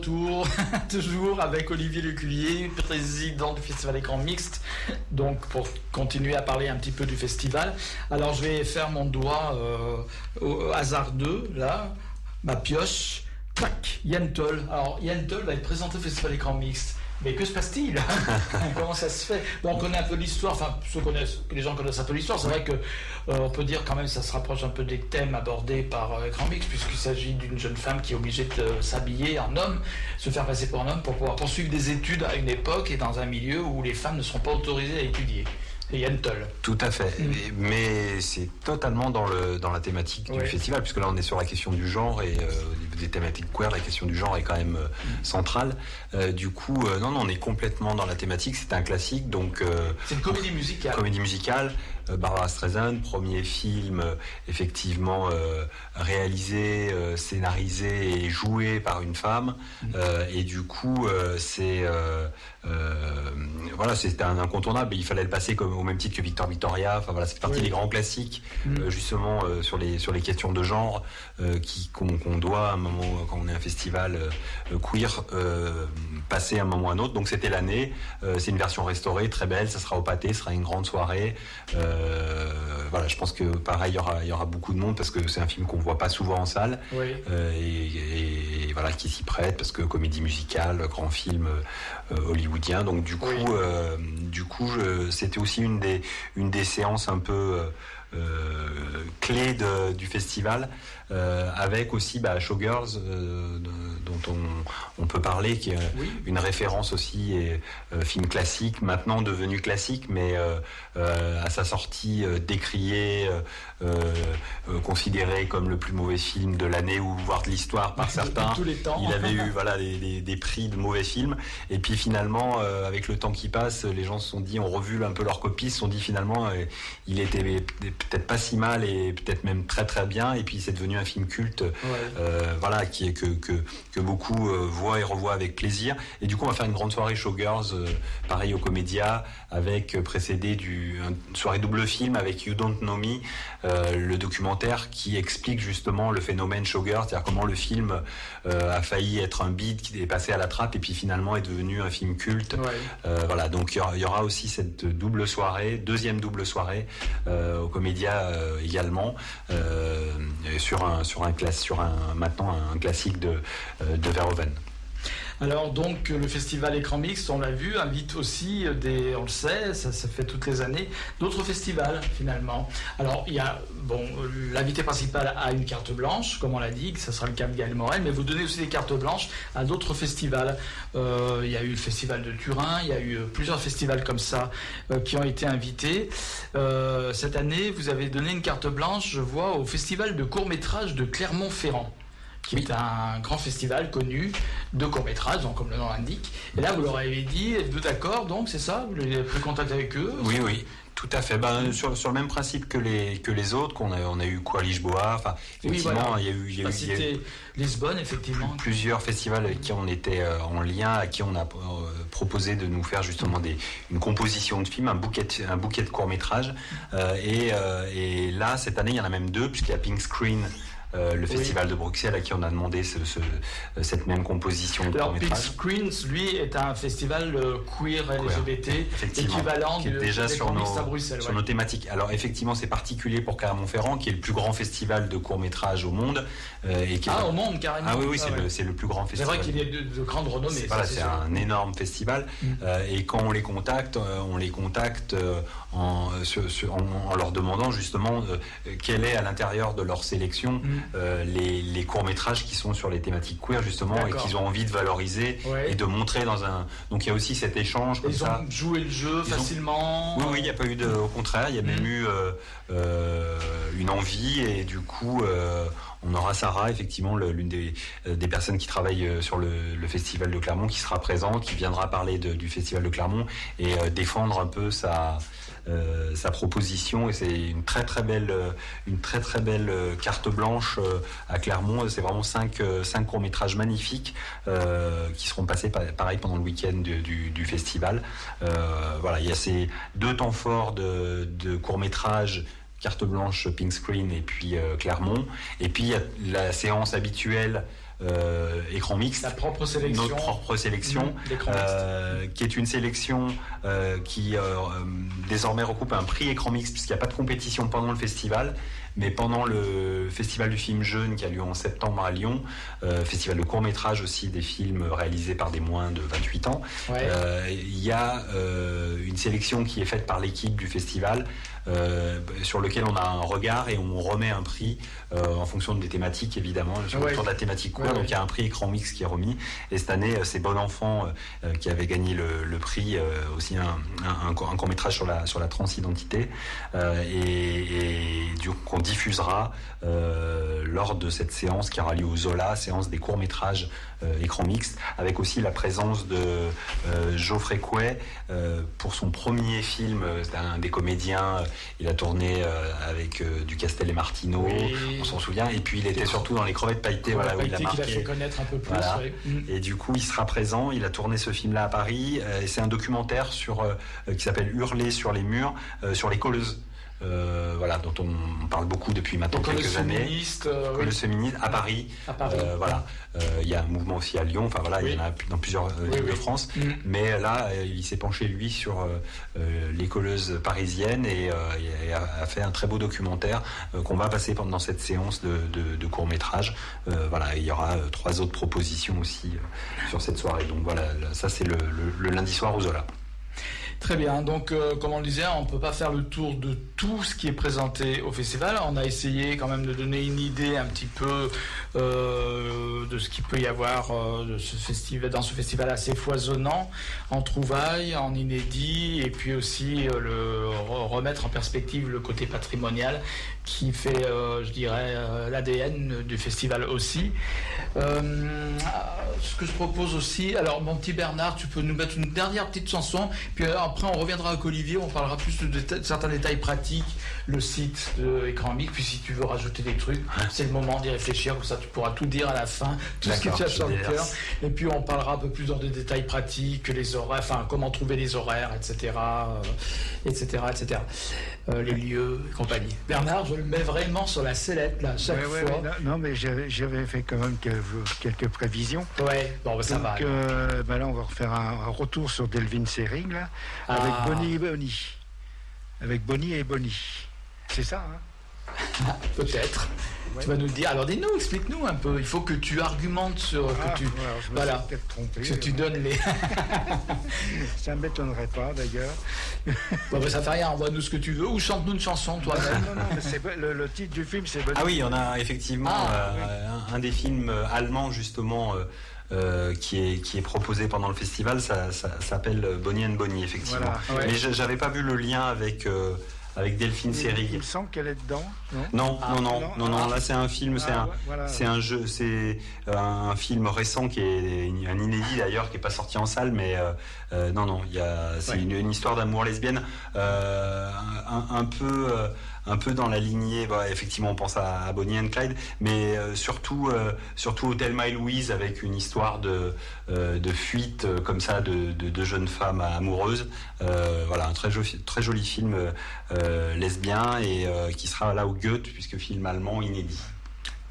toujours avec Olivier Leculier, président du Festival Écran Mixte, donc pour continuer à parler un petit peu du festival. Alors je vais faire mon doigt euh, au hasard 2, là, ma pioche, tac, Yentol. Alors Yentol va être présenté au Festival Écran Mixte. Mais que se passe-t-il Comment ça se fait On connaît un peu l'histoire, enfin ceux connaissent, les gens connaissent un peu l'histoire. C'est vrai que euh, on peut dire quand même ça se rapproche un peu des thèmes abordés par euh, Écran Mix, puisqu'il s'agit d'une jeune femme qui est obligée de s'habiller en homme, se faire passer pour un homme pour pouvoir poursuivre des études à une époque et dans un milieu où les femmes ne seront pas autorisées à étudier. Yentl. Tout à fait. Et- Mais c'est totalement dans, le, dans la thématique Ouais. du festival, puisque là on est sur la question du genre et euh, au niveau des thématiques queer, la question du genre est quand même euh, centrale. Euh, du coup, euh, non, non, on est complètement dans la thématique. C'est un classique, donc euh, C'est une comédie musicale. comédie musicale. Euh, Barbara Streisand, premier film euh, effectivement euh, réalisé, scénarisé et joué par une femme. Et du coup, c'est voilà, c'était un incontournable. Il fallait le passer comme au même titre que Victor Victoria. Enfin voilà, c'est partie Oui. des grands classiques Mm. justement sur les sur les questions de genre qui qu'on doit à un moment quand on est un festival queer passer à un moment ou à un autre. Donc c'était l'année. C'est une version restaurée, très belle. Ça sera au pâté, ce sera une grande soirée. Euh, voilà, je pense que pareil, il y aura il y aura beaucoup de monde parce que c'est un film qu'on voit pas souvent en salle. Oui. Euh, et, et voilà qui s'y prête parce que comédie musicale, grand film euh, hollywoodien. Donc du coup, Oui. euh, du coup, c'était aussi une des une des séances un peu euh, euh, clés de- du festival, euh, avec aussi bah, Showgirls euh, dont on, on peut parler, qui est Oui. une référence aussi et euh, film classique, maintenant devenu classique, mais euh, euh, à sa sortie euh, décrié, euh, euh, euh, considéré comme le plus mauvais film de l'année ou voire de l'histoire par certains. tous les temps. Il avait eu voilà des, des- des prix de mauvais films et puis finalement euh, avec le temps qui passe, les gens se sont dit, ont revu un peu leur copie, se sont dit finalement euh, il était peut-être pas si mal et peut-être même très très bien et puis c'est devenu un film culte Ouais. euh, voilà, qui est que, que, que beaucoup euh, voient et revoient avec plaisir. Et du coup, on va faire une grande soirée Showgirls, euh, pareil au Comédia, avec euh, précédé du une soirée double film avec You Don't Know Me, euh, le documentaire qui explique justement le phénomène Showgirls, c'est-à-dire comment le film euh, a failli être un beat qui est passé à la trappe et puis finalement est devenu un film culte. Ouais. Euh, voilà, donc il y aura- aussi cette double soirée, deuxième double soirée au Comédia également, sur un sur un classe sur un maintenant un classique de de Verhoeven. Alors donc le festival Écran Mixte, on l'a vu, invite aussi des, on le sait, ça se fait toutes les années, d'autres festivals finalement. Alors il y a, bon, l'invité principal a une carte blanche, comme on l'a dit, que ce sera le cas de Gaël Morel, mais vous donnez aussi des cartes blanches à d'autres festivals. Euh, il y a eu le festival de Turin, il y a eu plusieurs festivals comme ça euh, qui ont été invités. Euh, cette année, vous avez donné une carte blanche, je vois, au festival de court métrage de Clermont-Ferrand qui est un grand festival connu de court-métrage, donc comme le nom l'indique. Et là, vous leur avez dit, êtes-vous d'accord, donc c'est ça? Vous avez pris contact avec eux? Oui, oui. Tout à fait. Ben, sur, sur le même principe que les, que les autres, qu'on a, on a eu quoi Lisboa. Enfin, Oui, effectivement, voilà. il y a eu, il y a eu- Enfin, il y a eu C'était Lisbonne, effectivement. plusieurs festivals avec qui on était euh, en lien, à qui on a euh, proposé de nous faire justement des, une composition de films, un bouquet, de- un bouquet de courts métrages. et, euh, et là, cette année, il y en a même deux, puisqu'il y a Pink Screen. Euh, le Oui. festival de Bruxelles à qui on a demandé ce- ce- cette même composition de Alors, Big. Screens, lui, est un festival euh, queer LGBT, équivalent qui est de déjà des sur nos, à Bruxelles. sur ouais. nos thématiques. Alors effectivement, c'est particulier pour Clermont-Ferrand, qui est le plus grand festival de court métrage au monde. euh, et qui est- Ah, au monde, carrément. Ah oui, oui, Ah, c'est ouais. le, c'est le plus grand C'est festival. vrai qu'il est de, de grande renommée. C'est voilà, c'est c'est un énorme festival. Mm. Euh, et quand on les contacte, euh, on les contacte euh, en, euh, sur- sur- en- en leur demandant justement euh, quel est à l'intérieur de leur sélection Mm. Euh, les, les courts-métrages qui sont sur les thématiques queer justement et qu'ils ont envie de valoriser Ouais. et de montrer dans un... Donc il y a aussi cet échange comme Ils ça. ont joué le jeu Ils ont- facilement. Oui, oui, il n'y a pas eu de. Au contraire, il y a même Mm. eu euh, euh, une envie et du coup, on aura Sarah, effectivement, l'une des, des personnes qui travaille sur le, le festival de Clermont, qui sera présente, qui viendra parler de- du festival de Clermont et défendre un peu sa. Euh, sa proposition et c'est une très très belle euh, une très très belle euh, carte blanche à Clermont c'est vraiment cinq cinq courts métrages magnifiques qui seront passés pa- pareil pendant le week-end du, festival voilà, il y a ces deux temps forts de, de court métrage carte blanche, pink screen et puis Clermont. Et puis la séance habituelle écran mixte, propre sélection. notre propre sélection. Mm, d'écran mixte. euh, qui est une sélection euh, qui euh, euh, désormais recoupe un prix écran mixte puisqu'il n'y a pas de compétition pendant le festival, mais pendant le festival du film jeune qui a lieu en septembre à Lyon, euh, festival de court métrage aussi des films réalisés par des moins de 28 ans, Ouais. euh, il y a euh, une sélection qui est faite par l'équipe du festival euh, sur lequel on a un regard et on remet un prix euh, en fonction des thématiques évidemment sur Ouais. autour de la thématique quoi Ouais, donc ouais. il y a un prix écran mix qui est remis et cette année euh, c'est Bon Enfant euh, qui avait gagné le, le prix aussi un, un, court métrage sur la sur la transidentité et, et du coup qu'on diffusera lors de cette séance qui aura lieu au Zola, séance des courts métrages écran mixte, avec aussi la présence de euh, Geoffrey Couet euh, pour son premier film. euh, C'est un des comédiens. euh, Il a tourné euh, avec euh, Ducastel et Martineau, Oui. on s'en souvient. Et puis il était surtout dans les crevettes pailletées, voilà, où il a Pailleté qu'il a marqué. fait connaître un peu plus. Voilà. ouais. Mm. Et du coup, il sera présent. Il a tourné ce film-là à Paris. euh, et c'est un documentaire sur euh, euh, qui s'appelle Hurler sur les murs, euh, sur les colleuses. Euh, voilà, dont on, parle beaucoup depuis maintenant Donc, le quelques années. féministe, euh, oui, Colleuses féministes à Paris. à Paris. Euh, voilà, Euh, il y a un mouvement aussi à Lyon. Enfin voilà, Oui. il y en a dans plusieurs Oui, villes de. France. Mm. Mais là, il s'est penché lui sur les colleuses parisiennes et, et a, a fait un très beau documentaire qu'on va passer pendant cette séance de, de, de court métrage. Voilà, il y aura trois autres propositions aussi sur cette soirée. Donc voilà, là, ça c'est le, le- le lundi soir au Zola. Très bien. Donc, euh, comme on le disait, on ne peut pas faire le tour de tout ce qui est présenté au festival. On a essayé quand même de donner une idée un petit peu euh, de ce qu'il peut y avoir euh, de ce festival, dans ce festival assez foisonnant, en trouvailles, en inédit, et puis aussi euh, le re- remettre en perspective le côté patrimonial qui fait, je dirais, l'ADN du festival aussi. Ce que je propose aussi, alors mon petit Bernard, tu peux nous mettre une dernière petite chanson, puis après on reviendra avec Olivier, on parlera plus de, déta- certains détails pratiques, le site de Écran Mic, puis si tu veux rajouter des trucs, c'est le moment d'y réfléchir, comme ça tu pourras tout dire à la fin, tout ce que D'accord, tu as je sur le cœur, et puis on parlera un peu plus dans des détails pratiques, les horaires, enfin comment trouver les horaires, etc., euh, etc., etc., Euh, les lieux et compagnie. Bernard, je le mets vraiment sur la sellette là, chaque Ouais, fois. ouais, non, non, mais j'avais fait quand même quelques, prévisions. Ouais, bon, bah, ça Donc, va. euh, bah là, on va refaire un, un retour sur Delvin Sering, là, avec Ah. Bonnie et Bonnie. Avec Bonnie et Bonnie. C'est ça, hein? Peut-être. Ouais. Tu vas nous le dire. Alors dis-nous, explique-nous un peu. Il faut que tu argumentes sur. Ah, que tu, ouais, alors je me voilà. suis peut-être trompé. que tu donnes les. Ça ne m'étonnerait pas, d'ailleurs. bon, bah, ça fait rien, envoie-nous ce que tu veux. Ou chante-nous une chanson toi-même. non, non, mais pas- le, le titre du film, c'est Bonnie. Ah oui, on a effectivement Ah, euh, un, un des films euh, allemands justement euh, euh, qui est qui est proposé pendant le festival. Ça, ça s'appelle Bonnie and Bonnie effectivement. Voilà. Ouais. Mais je- j'avais pas vu le lien avec euh, avec Delphine Il, il Seyrig. me semble qu'elle est dedans, non? Non, Ah, non, non, non, non, non, ah. Là, c'est un film, c'est Ah, un, ouais, voilà. c'est un jeu, c'est euh, un film récent qui est un inédit d'ailleurs, qui est pas sorti en salle, mais euh, euh, non, non, il y a, c'est Ouais. une, une histoire d'amour lesbienne, euh, un, un peu, euh, un peu dans la lignée. Bah, effectivement, on pense à, à Bonnie and Clyde, mais euh, surtout, euh, surtout Hotel My Louise avec une histoire de, euh, de fuite euh, comme ça de, de, de jeunes femmes amoureuses. Euh, voilà, un très joli, très joli film euh, lesbien et euh, qui sera là au Goethe puisque film allemand inédit.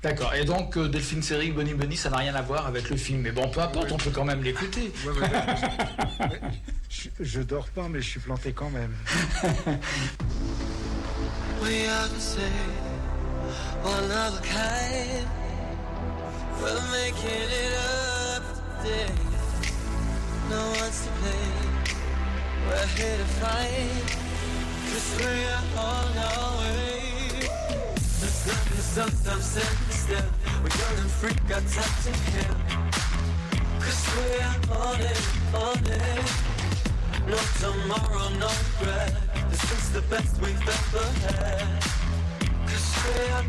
D'accord. Et donc, euh, Delphine Seyrig, Bonnie Bonnie, ça n'a rien à voir avec le film. Mais bon, peu importe, on peut quand même l'écouter. Ouais, ouais, ouais. Ouais, je, je dors pas, mais je suis planté quand même. We are the same, one of a kind. We're making it up today. No one's to blame. We're here to fight. Cause we are on our way. It's not the sometimes stand still. We're young and free, got time to kill. Cause we are on it, on it. No tomorrow, no regret. This is the best we've ever had. Cause we are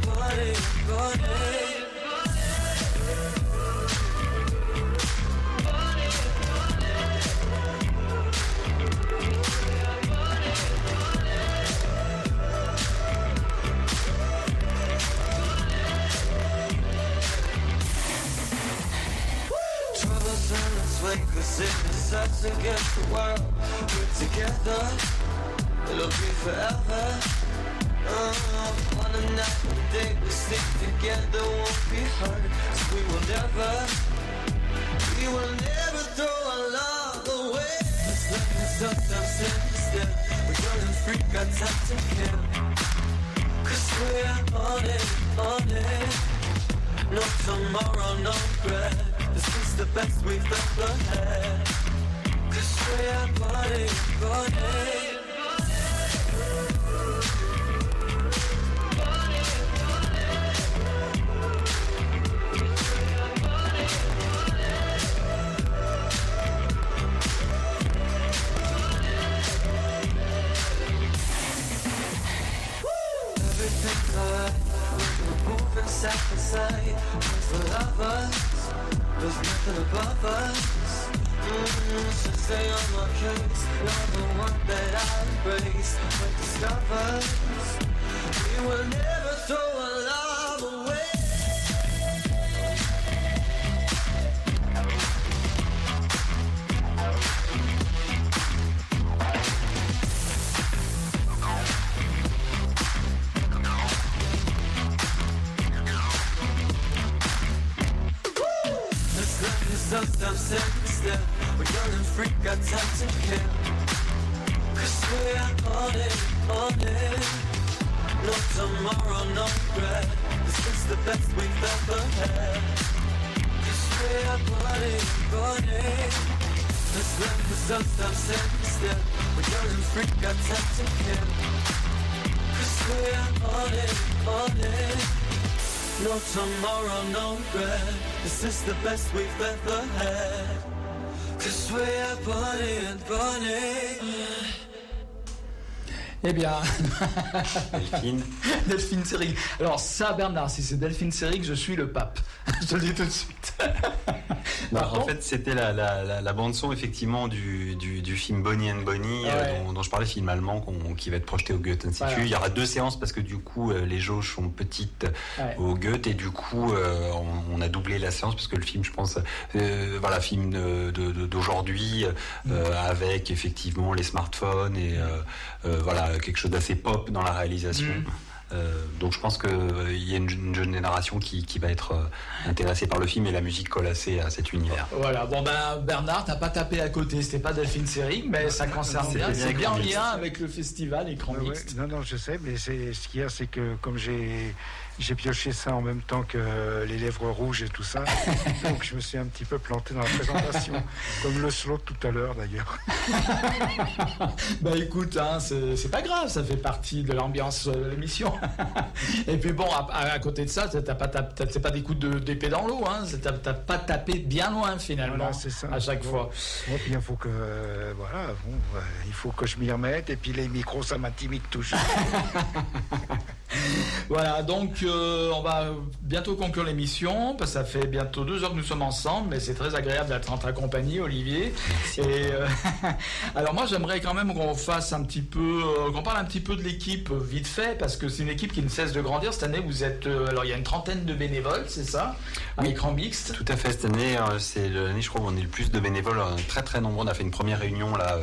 its way, cause it us against the world. We're together, it'll be forever. Uh, on a night and day, we stick together, won't be hurt. So we will never, we will never throw our love away. It's like it's sometimes still. We're and free, got time to kill. Cause we're on it, on it. No tomorrow, no regret. This is the best we've ever had. This way I want it, Eh bien, Delphine. Delphine Seyrig. Alors ça, Bernard, si c'est Delphine Seyrig, je suis le pape. Je te le dis tout de suite. Par en fait, c'était la, la, la, la bande son effectivement du, du, du film Bonnie and Bonnie euh, Ouais. dont, dont je parlais, film allemand qui va être projeté au Goethe Institut. Voilà. Il y aura deux séances parce que du coup euh, les jauges sont petites Ouais. au Goethe et du coup euh, on, on a doublé la séance parce que le film, je pense, euh, voilà, film de- de- de- d'aujourd'hui euh, avec effectivement les smartphones et euh, euh, voilà quelque chose d'assez pop dans la réalisation. Mm. Euh, donc je pense que euh, y a une, une jeune génération qui, qui va être euh, intéressée par le film et la musique colle assez à cet univers. Voilà, bon ben Bernard, t'as pas tapé à côté, c'était pas Delphine Seyrig, mais ça concerne bien, c'est bien en lien avec le festival écran Ouais, ouais. mixte. Non, non, je sais, mais c'est ce qu'il y a, c'est que comme j'ai j'ai pioché ça en même temps que les lèvres rouges et tout ça, donc je me suis un petit peu planté dans la présentation, comme le slow tout à l'heure d'ailleurs. Bah écoute, hein, c'est pas grave, ça fait partie de l'ambiance euh, de l'émission. Et puis bon, à, côté de ça, t'as pas pas des coups de- d'épée dans l'eau, hein, t'as pas tapé bien loin finalement Voilà, ça. à chaque Bon. fois. Bon, puis il faut que euh, voilà, bon, euh, il faut que je m'y remette et puis les micros ça m'intimide toujours. Voilà, donc euh, on va bientôt conclure l'émission, parce que ça fait bientôt deux heures que nous sommes ensemble, mais c'est très agréable d'être en ta compagnie, Olivier. Et euh, alors moi j'aimerais quand même qu'on fasse un petit peu, euh, qu'on parle un petit peu de l'équipe vite fait, parce que c'est une équipe qui ne cesse de grandir. Cette année vous êtes, euh, alors il y a une trentaine de bénévoles, c'est ça, à Oui. écran mixte. Tout à fait, cette année, c'est l'année, je crois, où on est le plus de bénévoles, très très nombreux. On a fait une première réunion là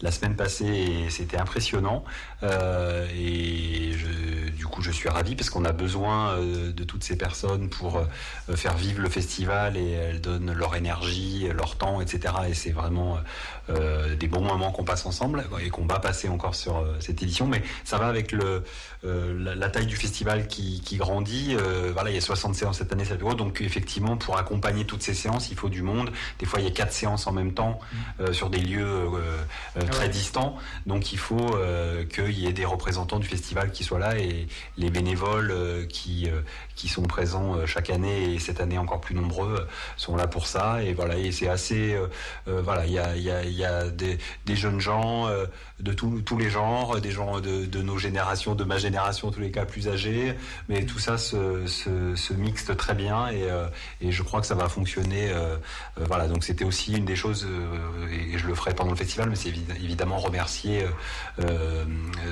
la semaine passée et c'était impressionnant. Et je, du coup, je suis ravi parce qu'on a besoin euh, de toutes ces personnes pour euh, faire vivre le festival et elles donnent leur énergie, leur temps, etc. Et c'est vraiment euh, des bons moments qu'on passe ensemble et qu'on va passer encore sur cette édition. Mais ça va avec le, la, la taille du festival qui, qui grandit. Voilà, il y a 60 séances cette année, gros. Donc effectivement, pour accompagner toutes ces séances, il faut du monde. Des fois, il y a quatre séances en même temps euh, sur des lieux euh, très Ouais. distants. Donc il faut qu'il y ait des représentants du festival qui soient là et les bénévoles qui euh, qui sont présents euh, chaque année et cette année encore plus nombreux euh, sont là pour ça. Et voilà, et c'est assez euh, voilà, il y a y y a des, jeunes gens de tous tous les genres, des gens de, de nos générations, de ma génération, en tous les cas plus âgés, mais tout ça se, mixte très bien et, je crois que ça va fonctionner. voilà, donc c'était aussi une des choses, et je le ferai pendant le festival, mais c'est évi- évidemment remercier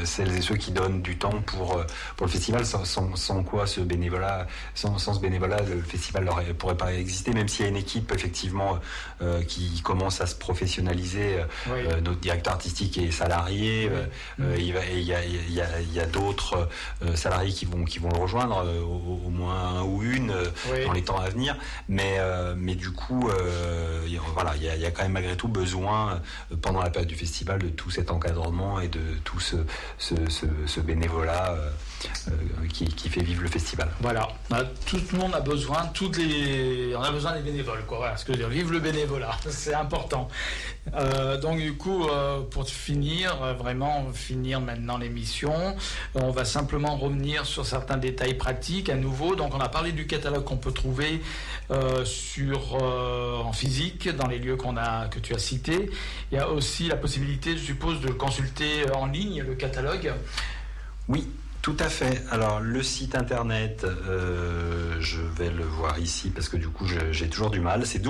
celles et ceux qui donnent du temps pour, pour le festival, sans quoi ce bénévolat, sans, sans ce bénévolat, le festival n'aurait pourrait pas exister, même s'il y a une équipe effectivement euh, qui commence à se professionnaliser, euh, Oui. euh, notre directeur artistique est salarié, euh, il va- il y a, a- d'autres salariés qui vont, qui vont le rejoindre, au, au moins un ou une Oui. dans les temps à venir. Mais, mais du coup, il y a- voilà, il y, a, il y a quand même malgré tout besoin, pendant la période du festival, de tout cet encadrement et de tout ce, ce, ce- ce bénévolat qui, qui fait vivre le festival. Voilà, Bah, tout le monde a besoin, toutes les, on a besoin des bénévoles, quoi. Voilà, ce que je veux dire, vive le bénévolat, c'est important. Euh, donc du coup, euh, pour finir, euh, vraiment finir maintenant l'émission, on va simplement revenir sur certains détails pratiques à nouveau. Donc on a parlé du catalogue qu'on peut trouver euh, sur euh, en physique dans les lieux qu'on a que tu as cités. Il y a aussi la possibilité, je suppose, de consulter en ligne le catalogue. Oui, Tout à fait. Alors le site internet, euh, je vais le voir ici parce que du coup j'ai toujours du mal. C'est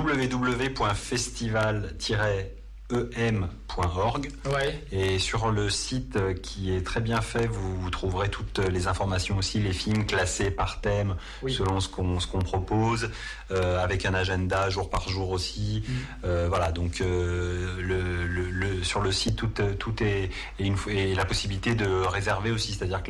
Ouais. Et sur le site euh, qui est très bien fait, vous, vous trouverez toutes les informations aussi, les films classés par thème Oui. selon ce qu'on qu'on propose, euh, avec un agenda jour par jour aussi. Mm. Euh, voilà, donc euh, le, le- le- sur le site tout, euh, tout est et, une, fois- et la possibilité de réserver aussi, c'est-à-dire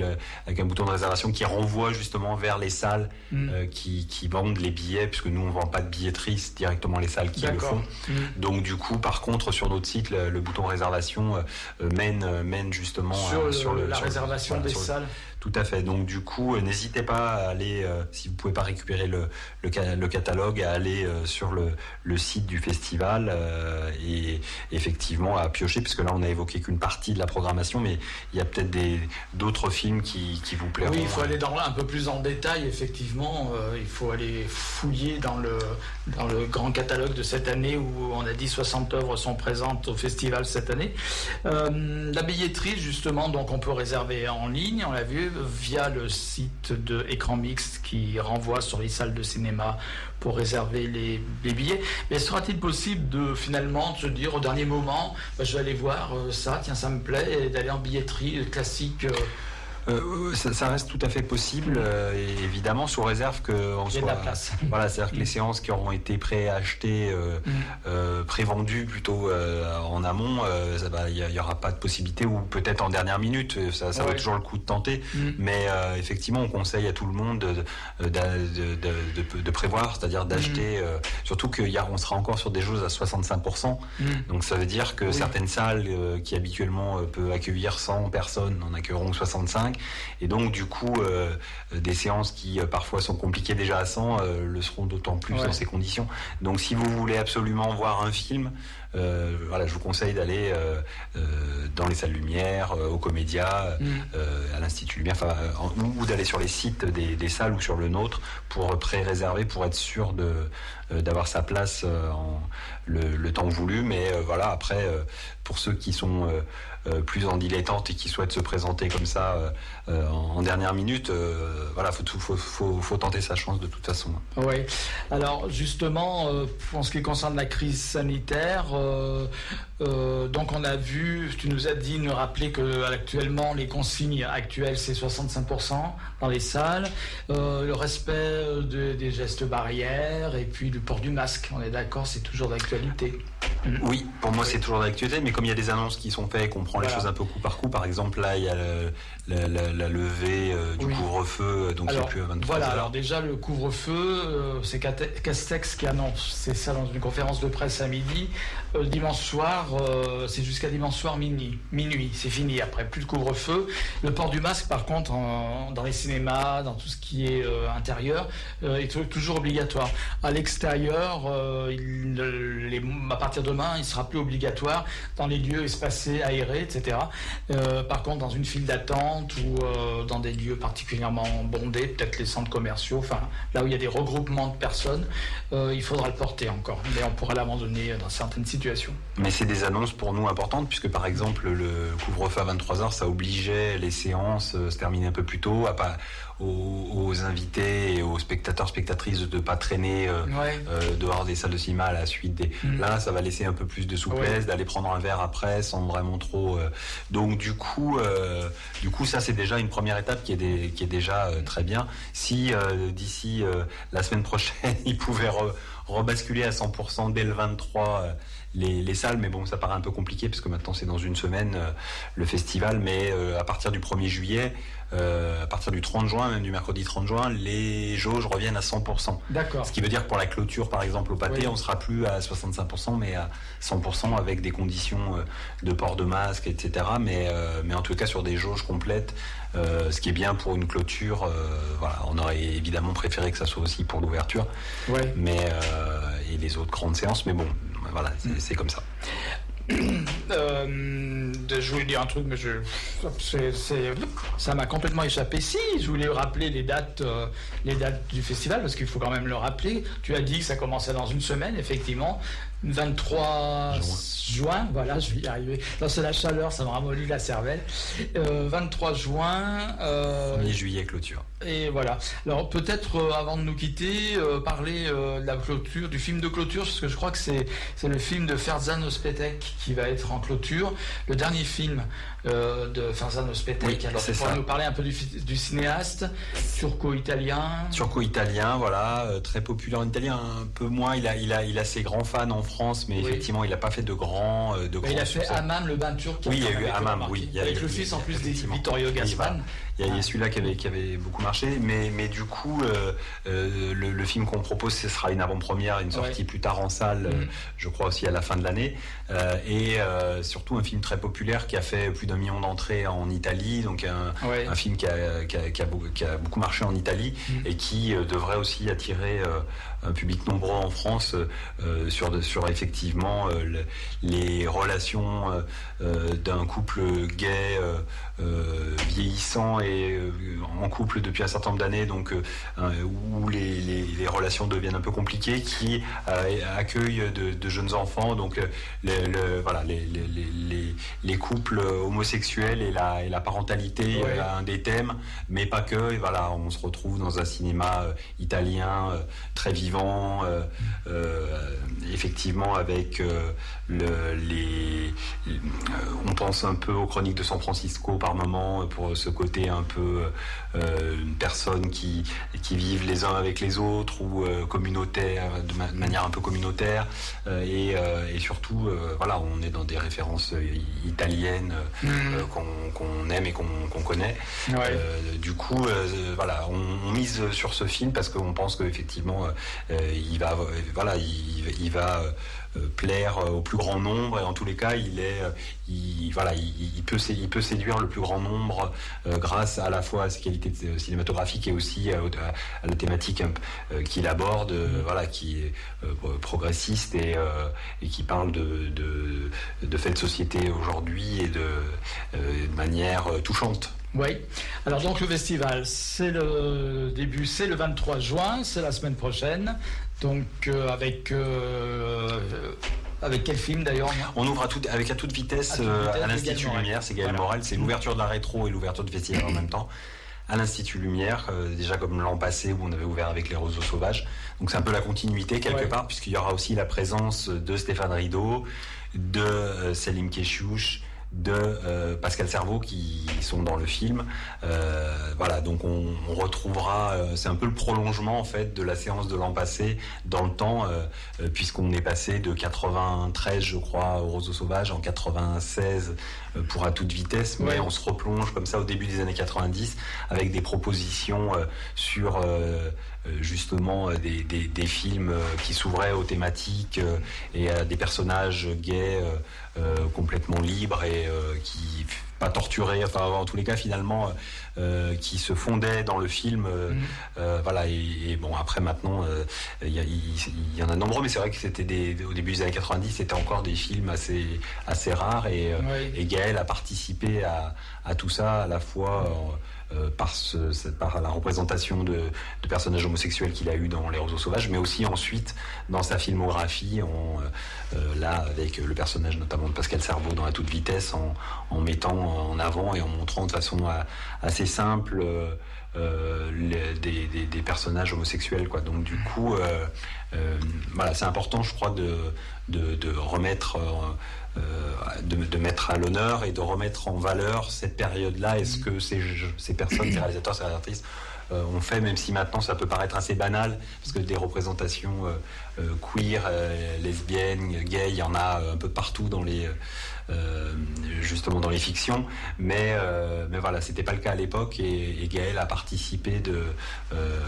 avec un bouton de réservation qui renvoie justement vers les salles Mm. euh, qui, qui vendent les billets, puisque nous on vend pas de billetterie, directement les salles qui le font. Mm. Donc du coup, par contre, sur notre site, le, le bouton réservation euh, euh, mène euh, mène justement Sur, le- la sur réservation des salles. Tout à fait. Donc du coup, euh, n'hésitez pas à aller, euh, si vous pouvez pas récupérer le, le, ca- le catalogue, à aller euh, sur le, le site du festival euh, et effectivement à piocher, puisque là on a évoqué qu'une partie de la programmation, mais il y a peut-être des d'autres films qui, qui vous plairont. Oui, il faut aller dans, un peu plus en détail, effectivement. Il faut aller fouiller dans le, dans le grand catalogue de cette année où on a dit 60 œuvres sont présentes au festival cette année. La billetterie, justement, donc on peut réserver en ligne, on l'a vu, via le site de Écran Mix qui renvoie sur les salles de cinéma pour réserver les, billets. Mais sera-t-il possible de finalement se dire au dernier moment, bah, je vais aller voir euh, ça, tiens, ça me plaît, et d'aller en billetterie classique euh, Euh, ça, ça reste tout à fait possible, euh, et évidemment sous réserve que on il y a de soit. la place. Voilà, c'est-à-dire que les séances qui auront été préachetées, euh, Mm. euh, prévendues plutôt euh, en amont, euh, ça va- il n'y aura pas de possibilité, ou peut-être en dernière minute, ça, ça vaut toujours le coup de tenter. Mm. Mais euh, effectivement, on conseille à tout le monde de, de, de- de- prévoir, c'est-à-dire d'acheter, Mm. euh, surtout qu'on sera encore sur des choses à 65%. Mm. Donc ça veut dire que Oui. certaines salles euh, qui habituellement peuvent accueillir 100 personnes n'en accueilleront que 65. Et donc du coup, euh, euh, des séances qui euh, parfois sont compliquées déjà à 100 euh, le seront d'autant plus Ouais. dans ces conditions. Donc si vous voulez absolument voir un film, voilà, je vous conseille d'aller dans les salles Lumière, au Comédia, Mm. à l'Institut Lumière, en- ou, d'aller sur les sites des, des salles ou sur le nôtre pour pré-réserver, pour être sûr de d'avoir sa place en, le, le temps voulu. Mais voilà, après, pour ceux qui sont euh, euh, plus en dilettante et qui souhaitent se présenter comme ça euh, en, dernière minute, voilà, faut, tout- faut, faut, faut tenter sa chance de toute façon. Oui. Alors justement, en ce qui concerne la crise sanitaire, donc on a vu, tu nous as dit, nous rappeler que actuellement les consignes actuelles c'est 65% dans les salles, le respect de- des gestes barrières et puis le port du masque. On est d'accord, c'est toujours d'actualité. Oui, pour moi c'est toujours d'actualité, mais comme il y a des annonces qui sont faites qu'on prend les choses un peu coup par coup, par exemple là il y a le- la, la- la levée euh, du Oui. couvre-feu, donc il n'y a Alors, plus à 23 voilà, heures. alors déjà le couvre-feu, euh, c'est Castex qui annonce, c'est ça dans une conférence de presse à midi. Euh, dimanche soir, euh, c'est jusqu'à dimanche soir minuit, minuit, c'est fini après, plus de couvre-feu. Le port du masque par contre, en- dans les cinémas, dans tout ce qui est euh, intérieur, euh, est tou- toujours obligatoire. À l'extérieur, euh, à partir de demain, il sera plus obligatoire dans les lieux espacés, aérés, etc. Euh, par contre, dans une file d'attente ou euh, dans des lieux particulièrement bondés, peut-être les centres commerciaux, enfin là où il y a des regroupements de personnes, euh, il faudra le porter encore. Mais on pourra l'abandonner dans certaines situations. Mais c'est des annonces pour nous importantes, puisque par exemple le couvre-feu à 23h, ça obligeait les séances euh, se terminer un peu plus tôt, à pas, aux, aux invités et aux spectateurs, spectatrices de ne pas traîner euh, Ouais. euh, dehors des salles de cinéma à la suite des. Mm. Là, ça va laisser un peu plus de souplesse, Ouais. d'aller prendre un verre après sans vraiment trop. euh, Donc du coup, euh, du coup, ça c'est déjà une première étape qui est, des- qui est déjà très bien. Si d'ici la semaine prochaine, ils pouvaient re- rebasculer à 100% dès le 23 euh, les, les salles, mais bon, ça paraît un peu compliqué parce que maintenant c'est dans une semaine euh, le festival, mais euh, à partir du 1er juillet, euh, à partir du 30 juin, même du mercredi 30 juin, les jauges reviennent à 100%. D'accord. Ce qui veut dire que pour la clôture, par exemple, au pâté, Oui. on sera plus à 65%, mais à 100% avec des conditions de port de masque, etc. Mais, mais en tout cas sur des jauges complètes, ce qui est bien pour une clôture. voilà, on aurait évidemment préféré que ça soit aussi pour l'ouverture, Ouais. mais les autres grandes séances. Mais bon, voilà, c'est Mm. comme ça. Euh, je voulais dire un truc, mais je, ça m'a complètement échappé. Si, je voulais rappeler les dates, euh, les dates du festival, parce qu'il faut quand même le rappeler. Tu as dit que ça commençait dans une semaine, effectivement. 23 juin, voilà, je vais y arriver. Non, c'est la chaleur, ça me ramollit la cervelle. Euh, 23 juin. euh, 1er juillet clôture. et voilà. Alors peut-être euh, avant de nous quitter, euh, parler euh, de la clôture, du film de clôture, parce que je crois que c'est c'est le film de Ferzan Ospetek qui va être en clôture, le dernier film euh, de Ferzan Ospetek. Oui, Alors c'est ça. nous parler un peu du, cinéaste turco-italien. Turco-italien, voilà, euh, très populaire en Italie, un peu moins. Il a, il a, il a ses grands fans en France, mais Oui. effectivement, il n'a pas fait de grands, euh, de grands il a fait. Hammam, le bain turc. Oui, il y a eu remarqué. oui. il y a- Avec le fils en plus des. Vittorio Gassman. Il y a, celui-là qui avait, qui avait beaucoup marché, mais, mais du coup, euh, euh, le, le film qu'on propose, ce sera une avant-première, une sortie Ouais. plus tard en salle, Mhm. je crois aussi à la fin de l'année, Euh, et surtout un film très populaire qui a fait plus d'un million d'entrées en Italie, donc un, Ouais. un film qui a, qui, a, qui a qui a beaucoup marché en Italie Mhm. et qui devrait aussi attirer un public nombreux en France euh, sur, de- sur effectivement euh, le- les relations euh, euh, d'un couple gay euh, euh, vieillissant et euh, en couple depuis un certain nombre d'années, donc euh, euh, où les, les- les relations deviennent un peu compliquées, qui euh, accueillent de, de jeunes enfants, donc euh, le, le- voilà les, les, les- les- les couples homosexuels et la, et la parentalité Ouais. euh, un des thèmes, mais pas que. Et voilà, on se retrouve dans un cinéma euh, italien euh, très vivant, euh, euh, effectivement avec euh, le, les, euh, on pense un peu aux chroniques de San Francisco par moment pour ce côté un peu euh, une personne qui qui vivent les uns avec les autres ou euh, communautaire de, ma- de manière un peu communautaire. Et, et surtout voilà on est dans des références italiennes euh, qu'on aime et qu'on connaît. Ouais. du coup, voilà, on, on mise sur ce film parce qu'on pense qu'effectivement, il va, voilà, il, il va plaire au plus grand nombre et en tous les cas, il est, euh, il, voilà, il, peut, il peut séduire le plus grand nombre euh, grâce à la fois à ses qualités euh, cinématographiques et aussi à, la thématique euh, qu'il aborde, euh, voilà, qui est euh, progressiste et, euh, qui parle de, de, de de société aujourd'hui et de, euh, de manière euh, touchante. Oui. Alors donc le festival, c'est le début, c'est le 23 juin, c'est la semaine prochaine. Donc euh, avec euh, avec quel film d'ailleurs On ouvre à toute- avec à toute vitesse, À toute euh, vitesse à de l'Institut. Lumière. C'est Gaël Voilà. Morel. C'est l'ouverture de la rétro et l'ouverture du festival en même temps. À l'Institut Lumière, euh, déjà comme l'an passé où on avait ouvert avec les roseaux sauvages. Donc c'est un peu la continuité quelque Ouais. part, puisqu'il y aura aussi la présence de Stéphane Rideau, de euh, Selim Keshouch, de euh, Pascal Cerveau qui sont dans le film. Euh, voilà, donc on, on retrouvera, euh, c'est un peu le prolongement en fait de la séance de l'an passé dans le temps, euh, euh, puisqu'on est passé de 93, je crois, au Roseau Sauvage, en 96 euh, pour à toute vitesse, mais Ouais. on se replonge comme ça au début des années 90 avec des propositions euh, sur justement euh, des, des, des films euh, qui s'ouvraient aux thématiques euh, et à des personnages gays euh, euh, complètement libres et euh, qui pas torturés, enfin en tous les cas finalement euh, qui se fondaient dans le film. euh, euh, voilà et, et bon après maintenant euh, il y, en a nombreux, mais c'est vrai que c'était des au début des années 90 c'était encore des films assez assez rares et, euh, et Gaël a participé à, à tout ça à la fois euh, par, par la représentation de, de personnages homosexuels qu'il a eu dans Les Roseaux Sauvages, mais aussi ensuite dans sa filmographie, euh, euh, là avec le personnage notamment de Pascal Cerveau dans La Toute Vitesse, en, mettant en avant et en montrant de façon assez simple des, personnages homosexuels. Quoi. Donc du coup, voilà, c'est important, je crois, de, de, remettre, de, de mettre à l'honneur et de remettre en valeur cette période-là. Est-ce que ces, ces personnes, ces réalisateurs, ces réalisatrices euh, ont fait, même si maintenant ça peut paraître assez banal, parce que des représentations euh, euh, queer, euh, lesbiennes, gays, il y en a euh, un peu partout dans les, euh, justement dans les fictions, mais, euh, mais voilà, c'était pas le cas à l'époque et, et Gaël a participé de, euh,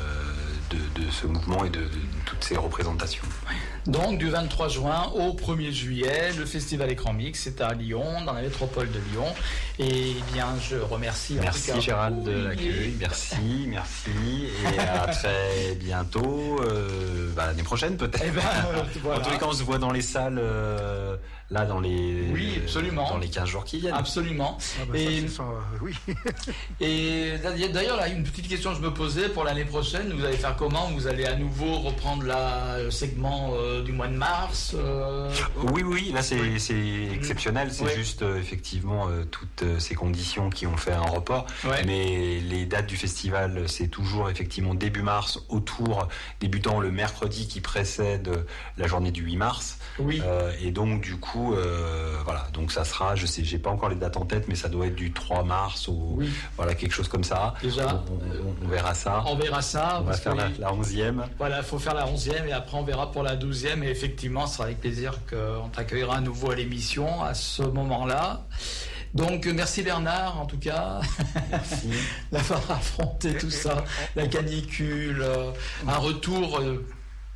de, de ce mouvement et de, de toutes ces représentations. Donc du 23 juin au 1er juillet, le festival Écran Mix, c'est à Lyon, dans la métropole de Lyon. Et bien, je remercie. Merci Gérald de l'accueil, merci, merci, et à très bientôt, euh, bah, l'année prochaine peut-être. Eh ben, En tous les cas, on se voit dans les salles euh, là dans les Oui, absolument. dans les 15 jours qui viennent. Absolument. Ah bah Et- ça, euh, oui. Et d'ailleurs, là, une petite question que je me posais pour l'année prochaine, vous allez faire comment? Vous allez à nouveau reprendre la, le segment euh, du mois de mars euh, Oui, oui, là c'est c'est exceptionnel, c'est Oui. juste euh, effectivement euh, toutes euh, ces conditions qui ont fait un report. Ouais. Mais les dates du festival, c'est toujours effectivement début mars, autour, débutant le mercredi qui précède euh, la journée du 8 mars. Oui. Euh, et donc du coup, euh, voilà, donc ça sera, je sais, j'ai pas encore les dates en tête, mais ça doit être du 3 mars ou Oui. voilà quelque chose comme ça. Déjà. on, on- on verra ça. On verra ça. On va faire la, la 11e. Voilà, il faut faire la 11e et après on verra pour la 12e. Et effectivement, ce sera avec plaisir qu'on t'accueillera à nouveau à l'émission à ce moment-là. Donc merci Bernard en tout cas Merci. d'avoir affronté tout ça, la canicule, euh, un retour, euh,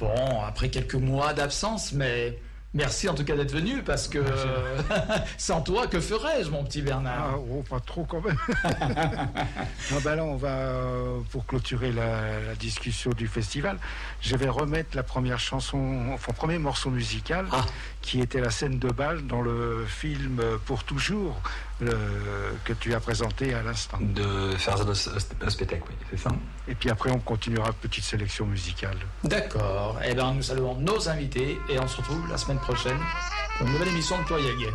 bon, après quelques mois d'absence, mais merci en tout cas d'être venu parce que euh, sans toi, que ferais-je mon petit Bernard? Ah, oh, pas trop quand même. non, ben là, on va, euh, pour clôturer la, la discussion du festival, je vais remettre la première chanson, enfin, premier morceau musical, Ah. qui était la scène de bal dans le film Pour toujours, le- que tu as présenté à l'instant. De faire un spectacle, oui, c'est ça. Et puis après, on continuera petite sélection musicale. D'accord. Eh bien, nous saluons nos invités et on se retrouve la semaine prochaine pour une nouvelle émission de Gay.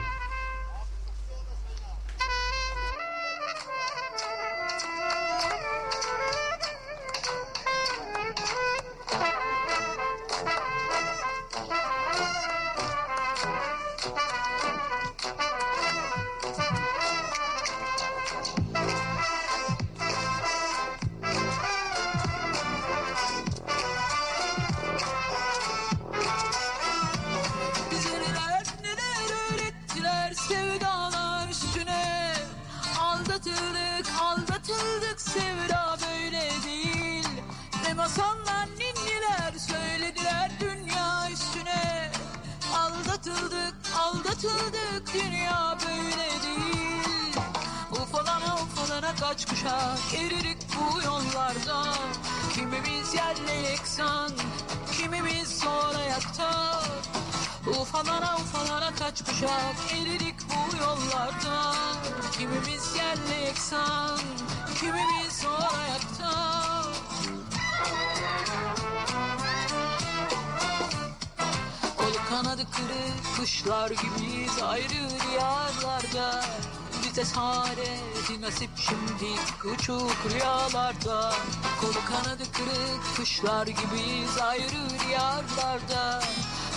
Kuşlar gibiyiz ayrı diyarlarda.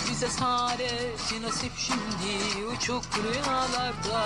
Bize saadeti nasip şimdi uçuk rüyalarda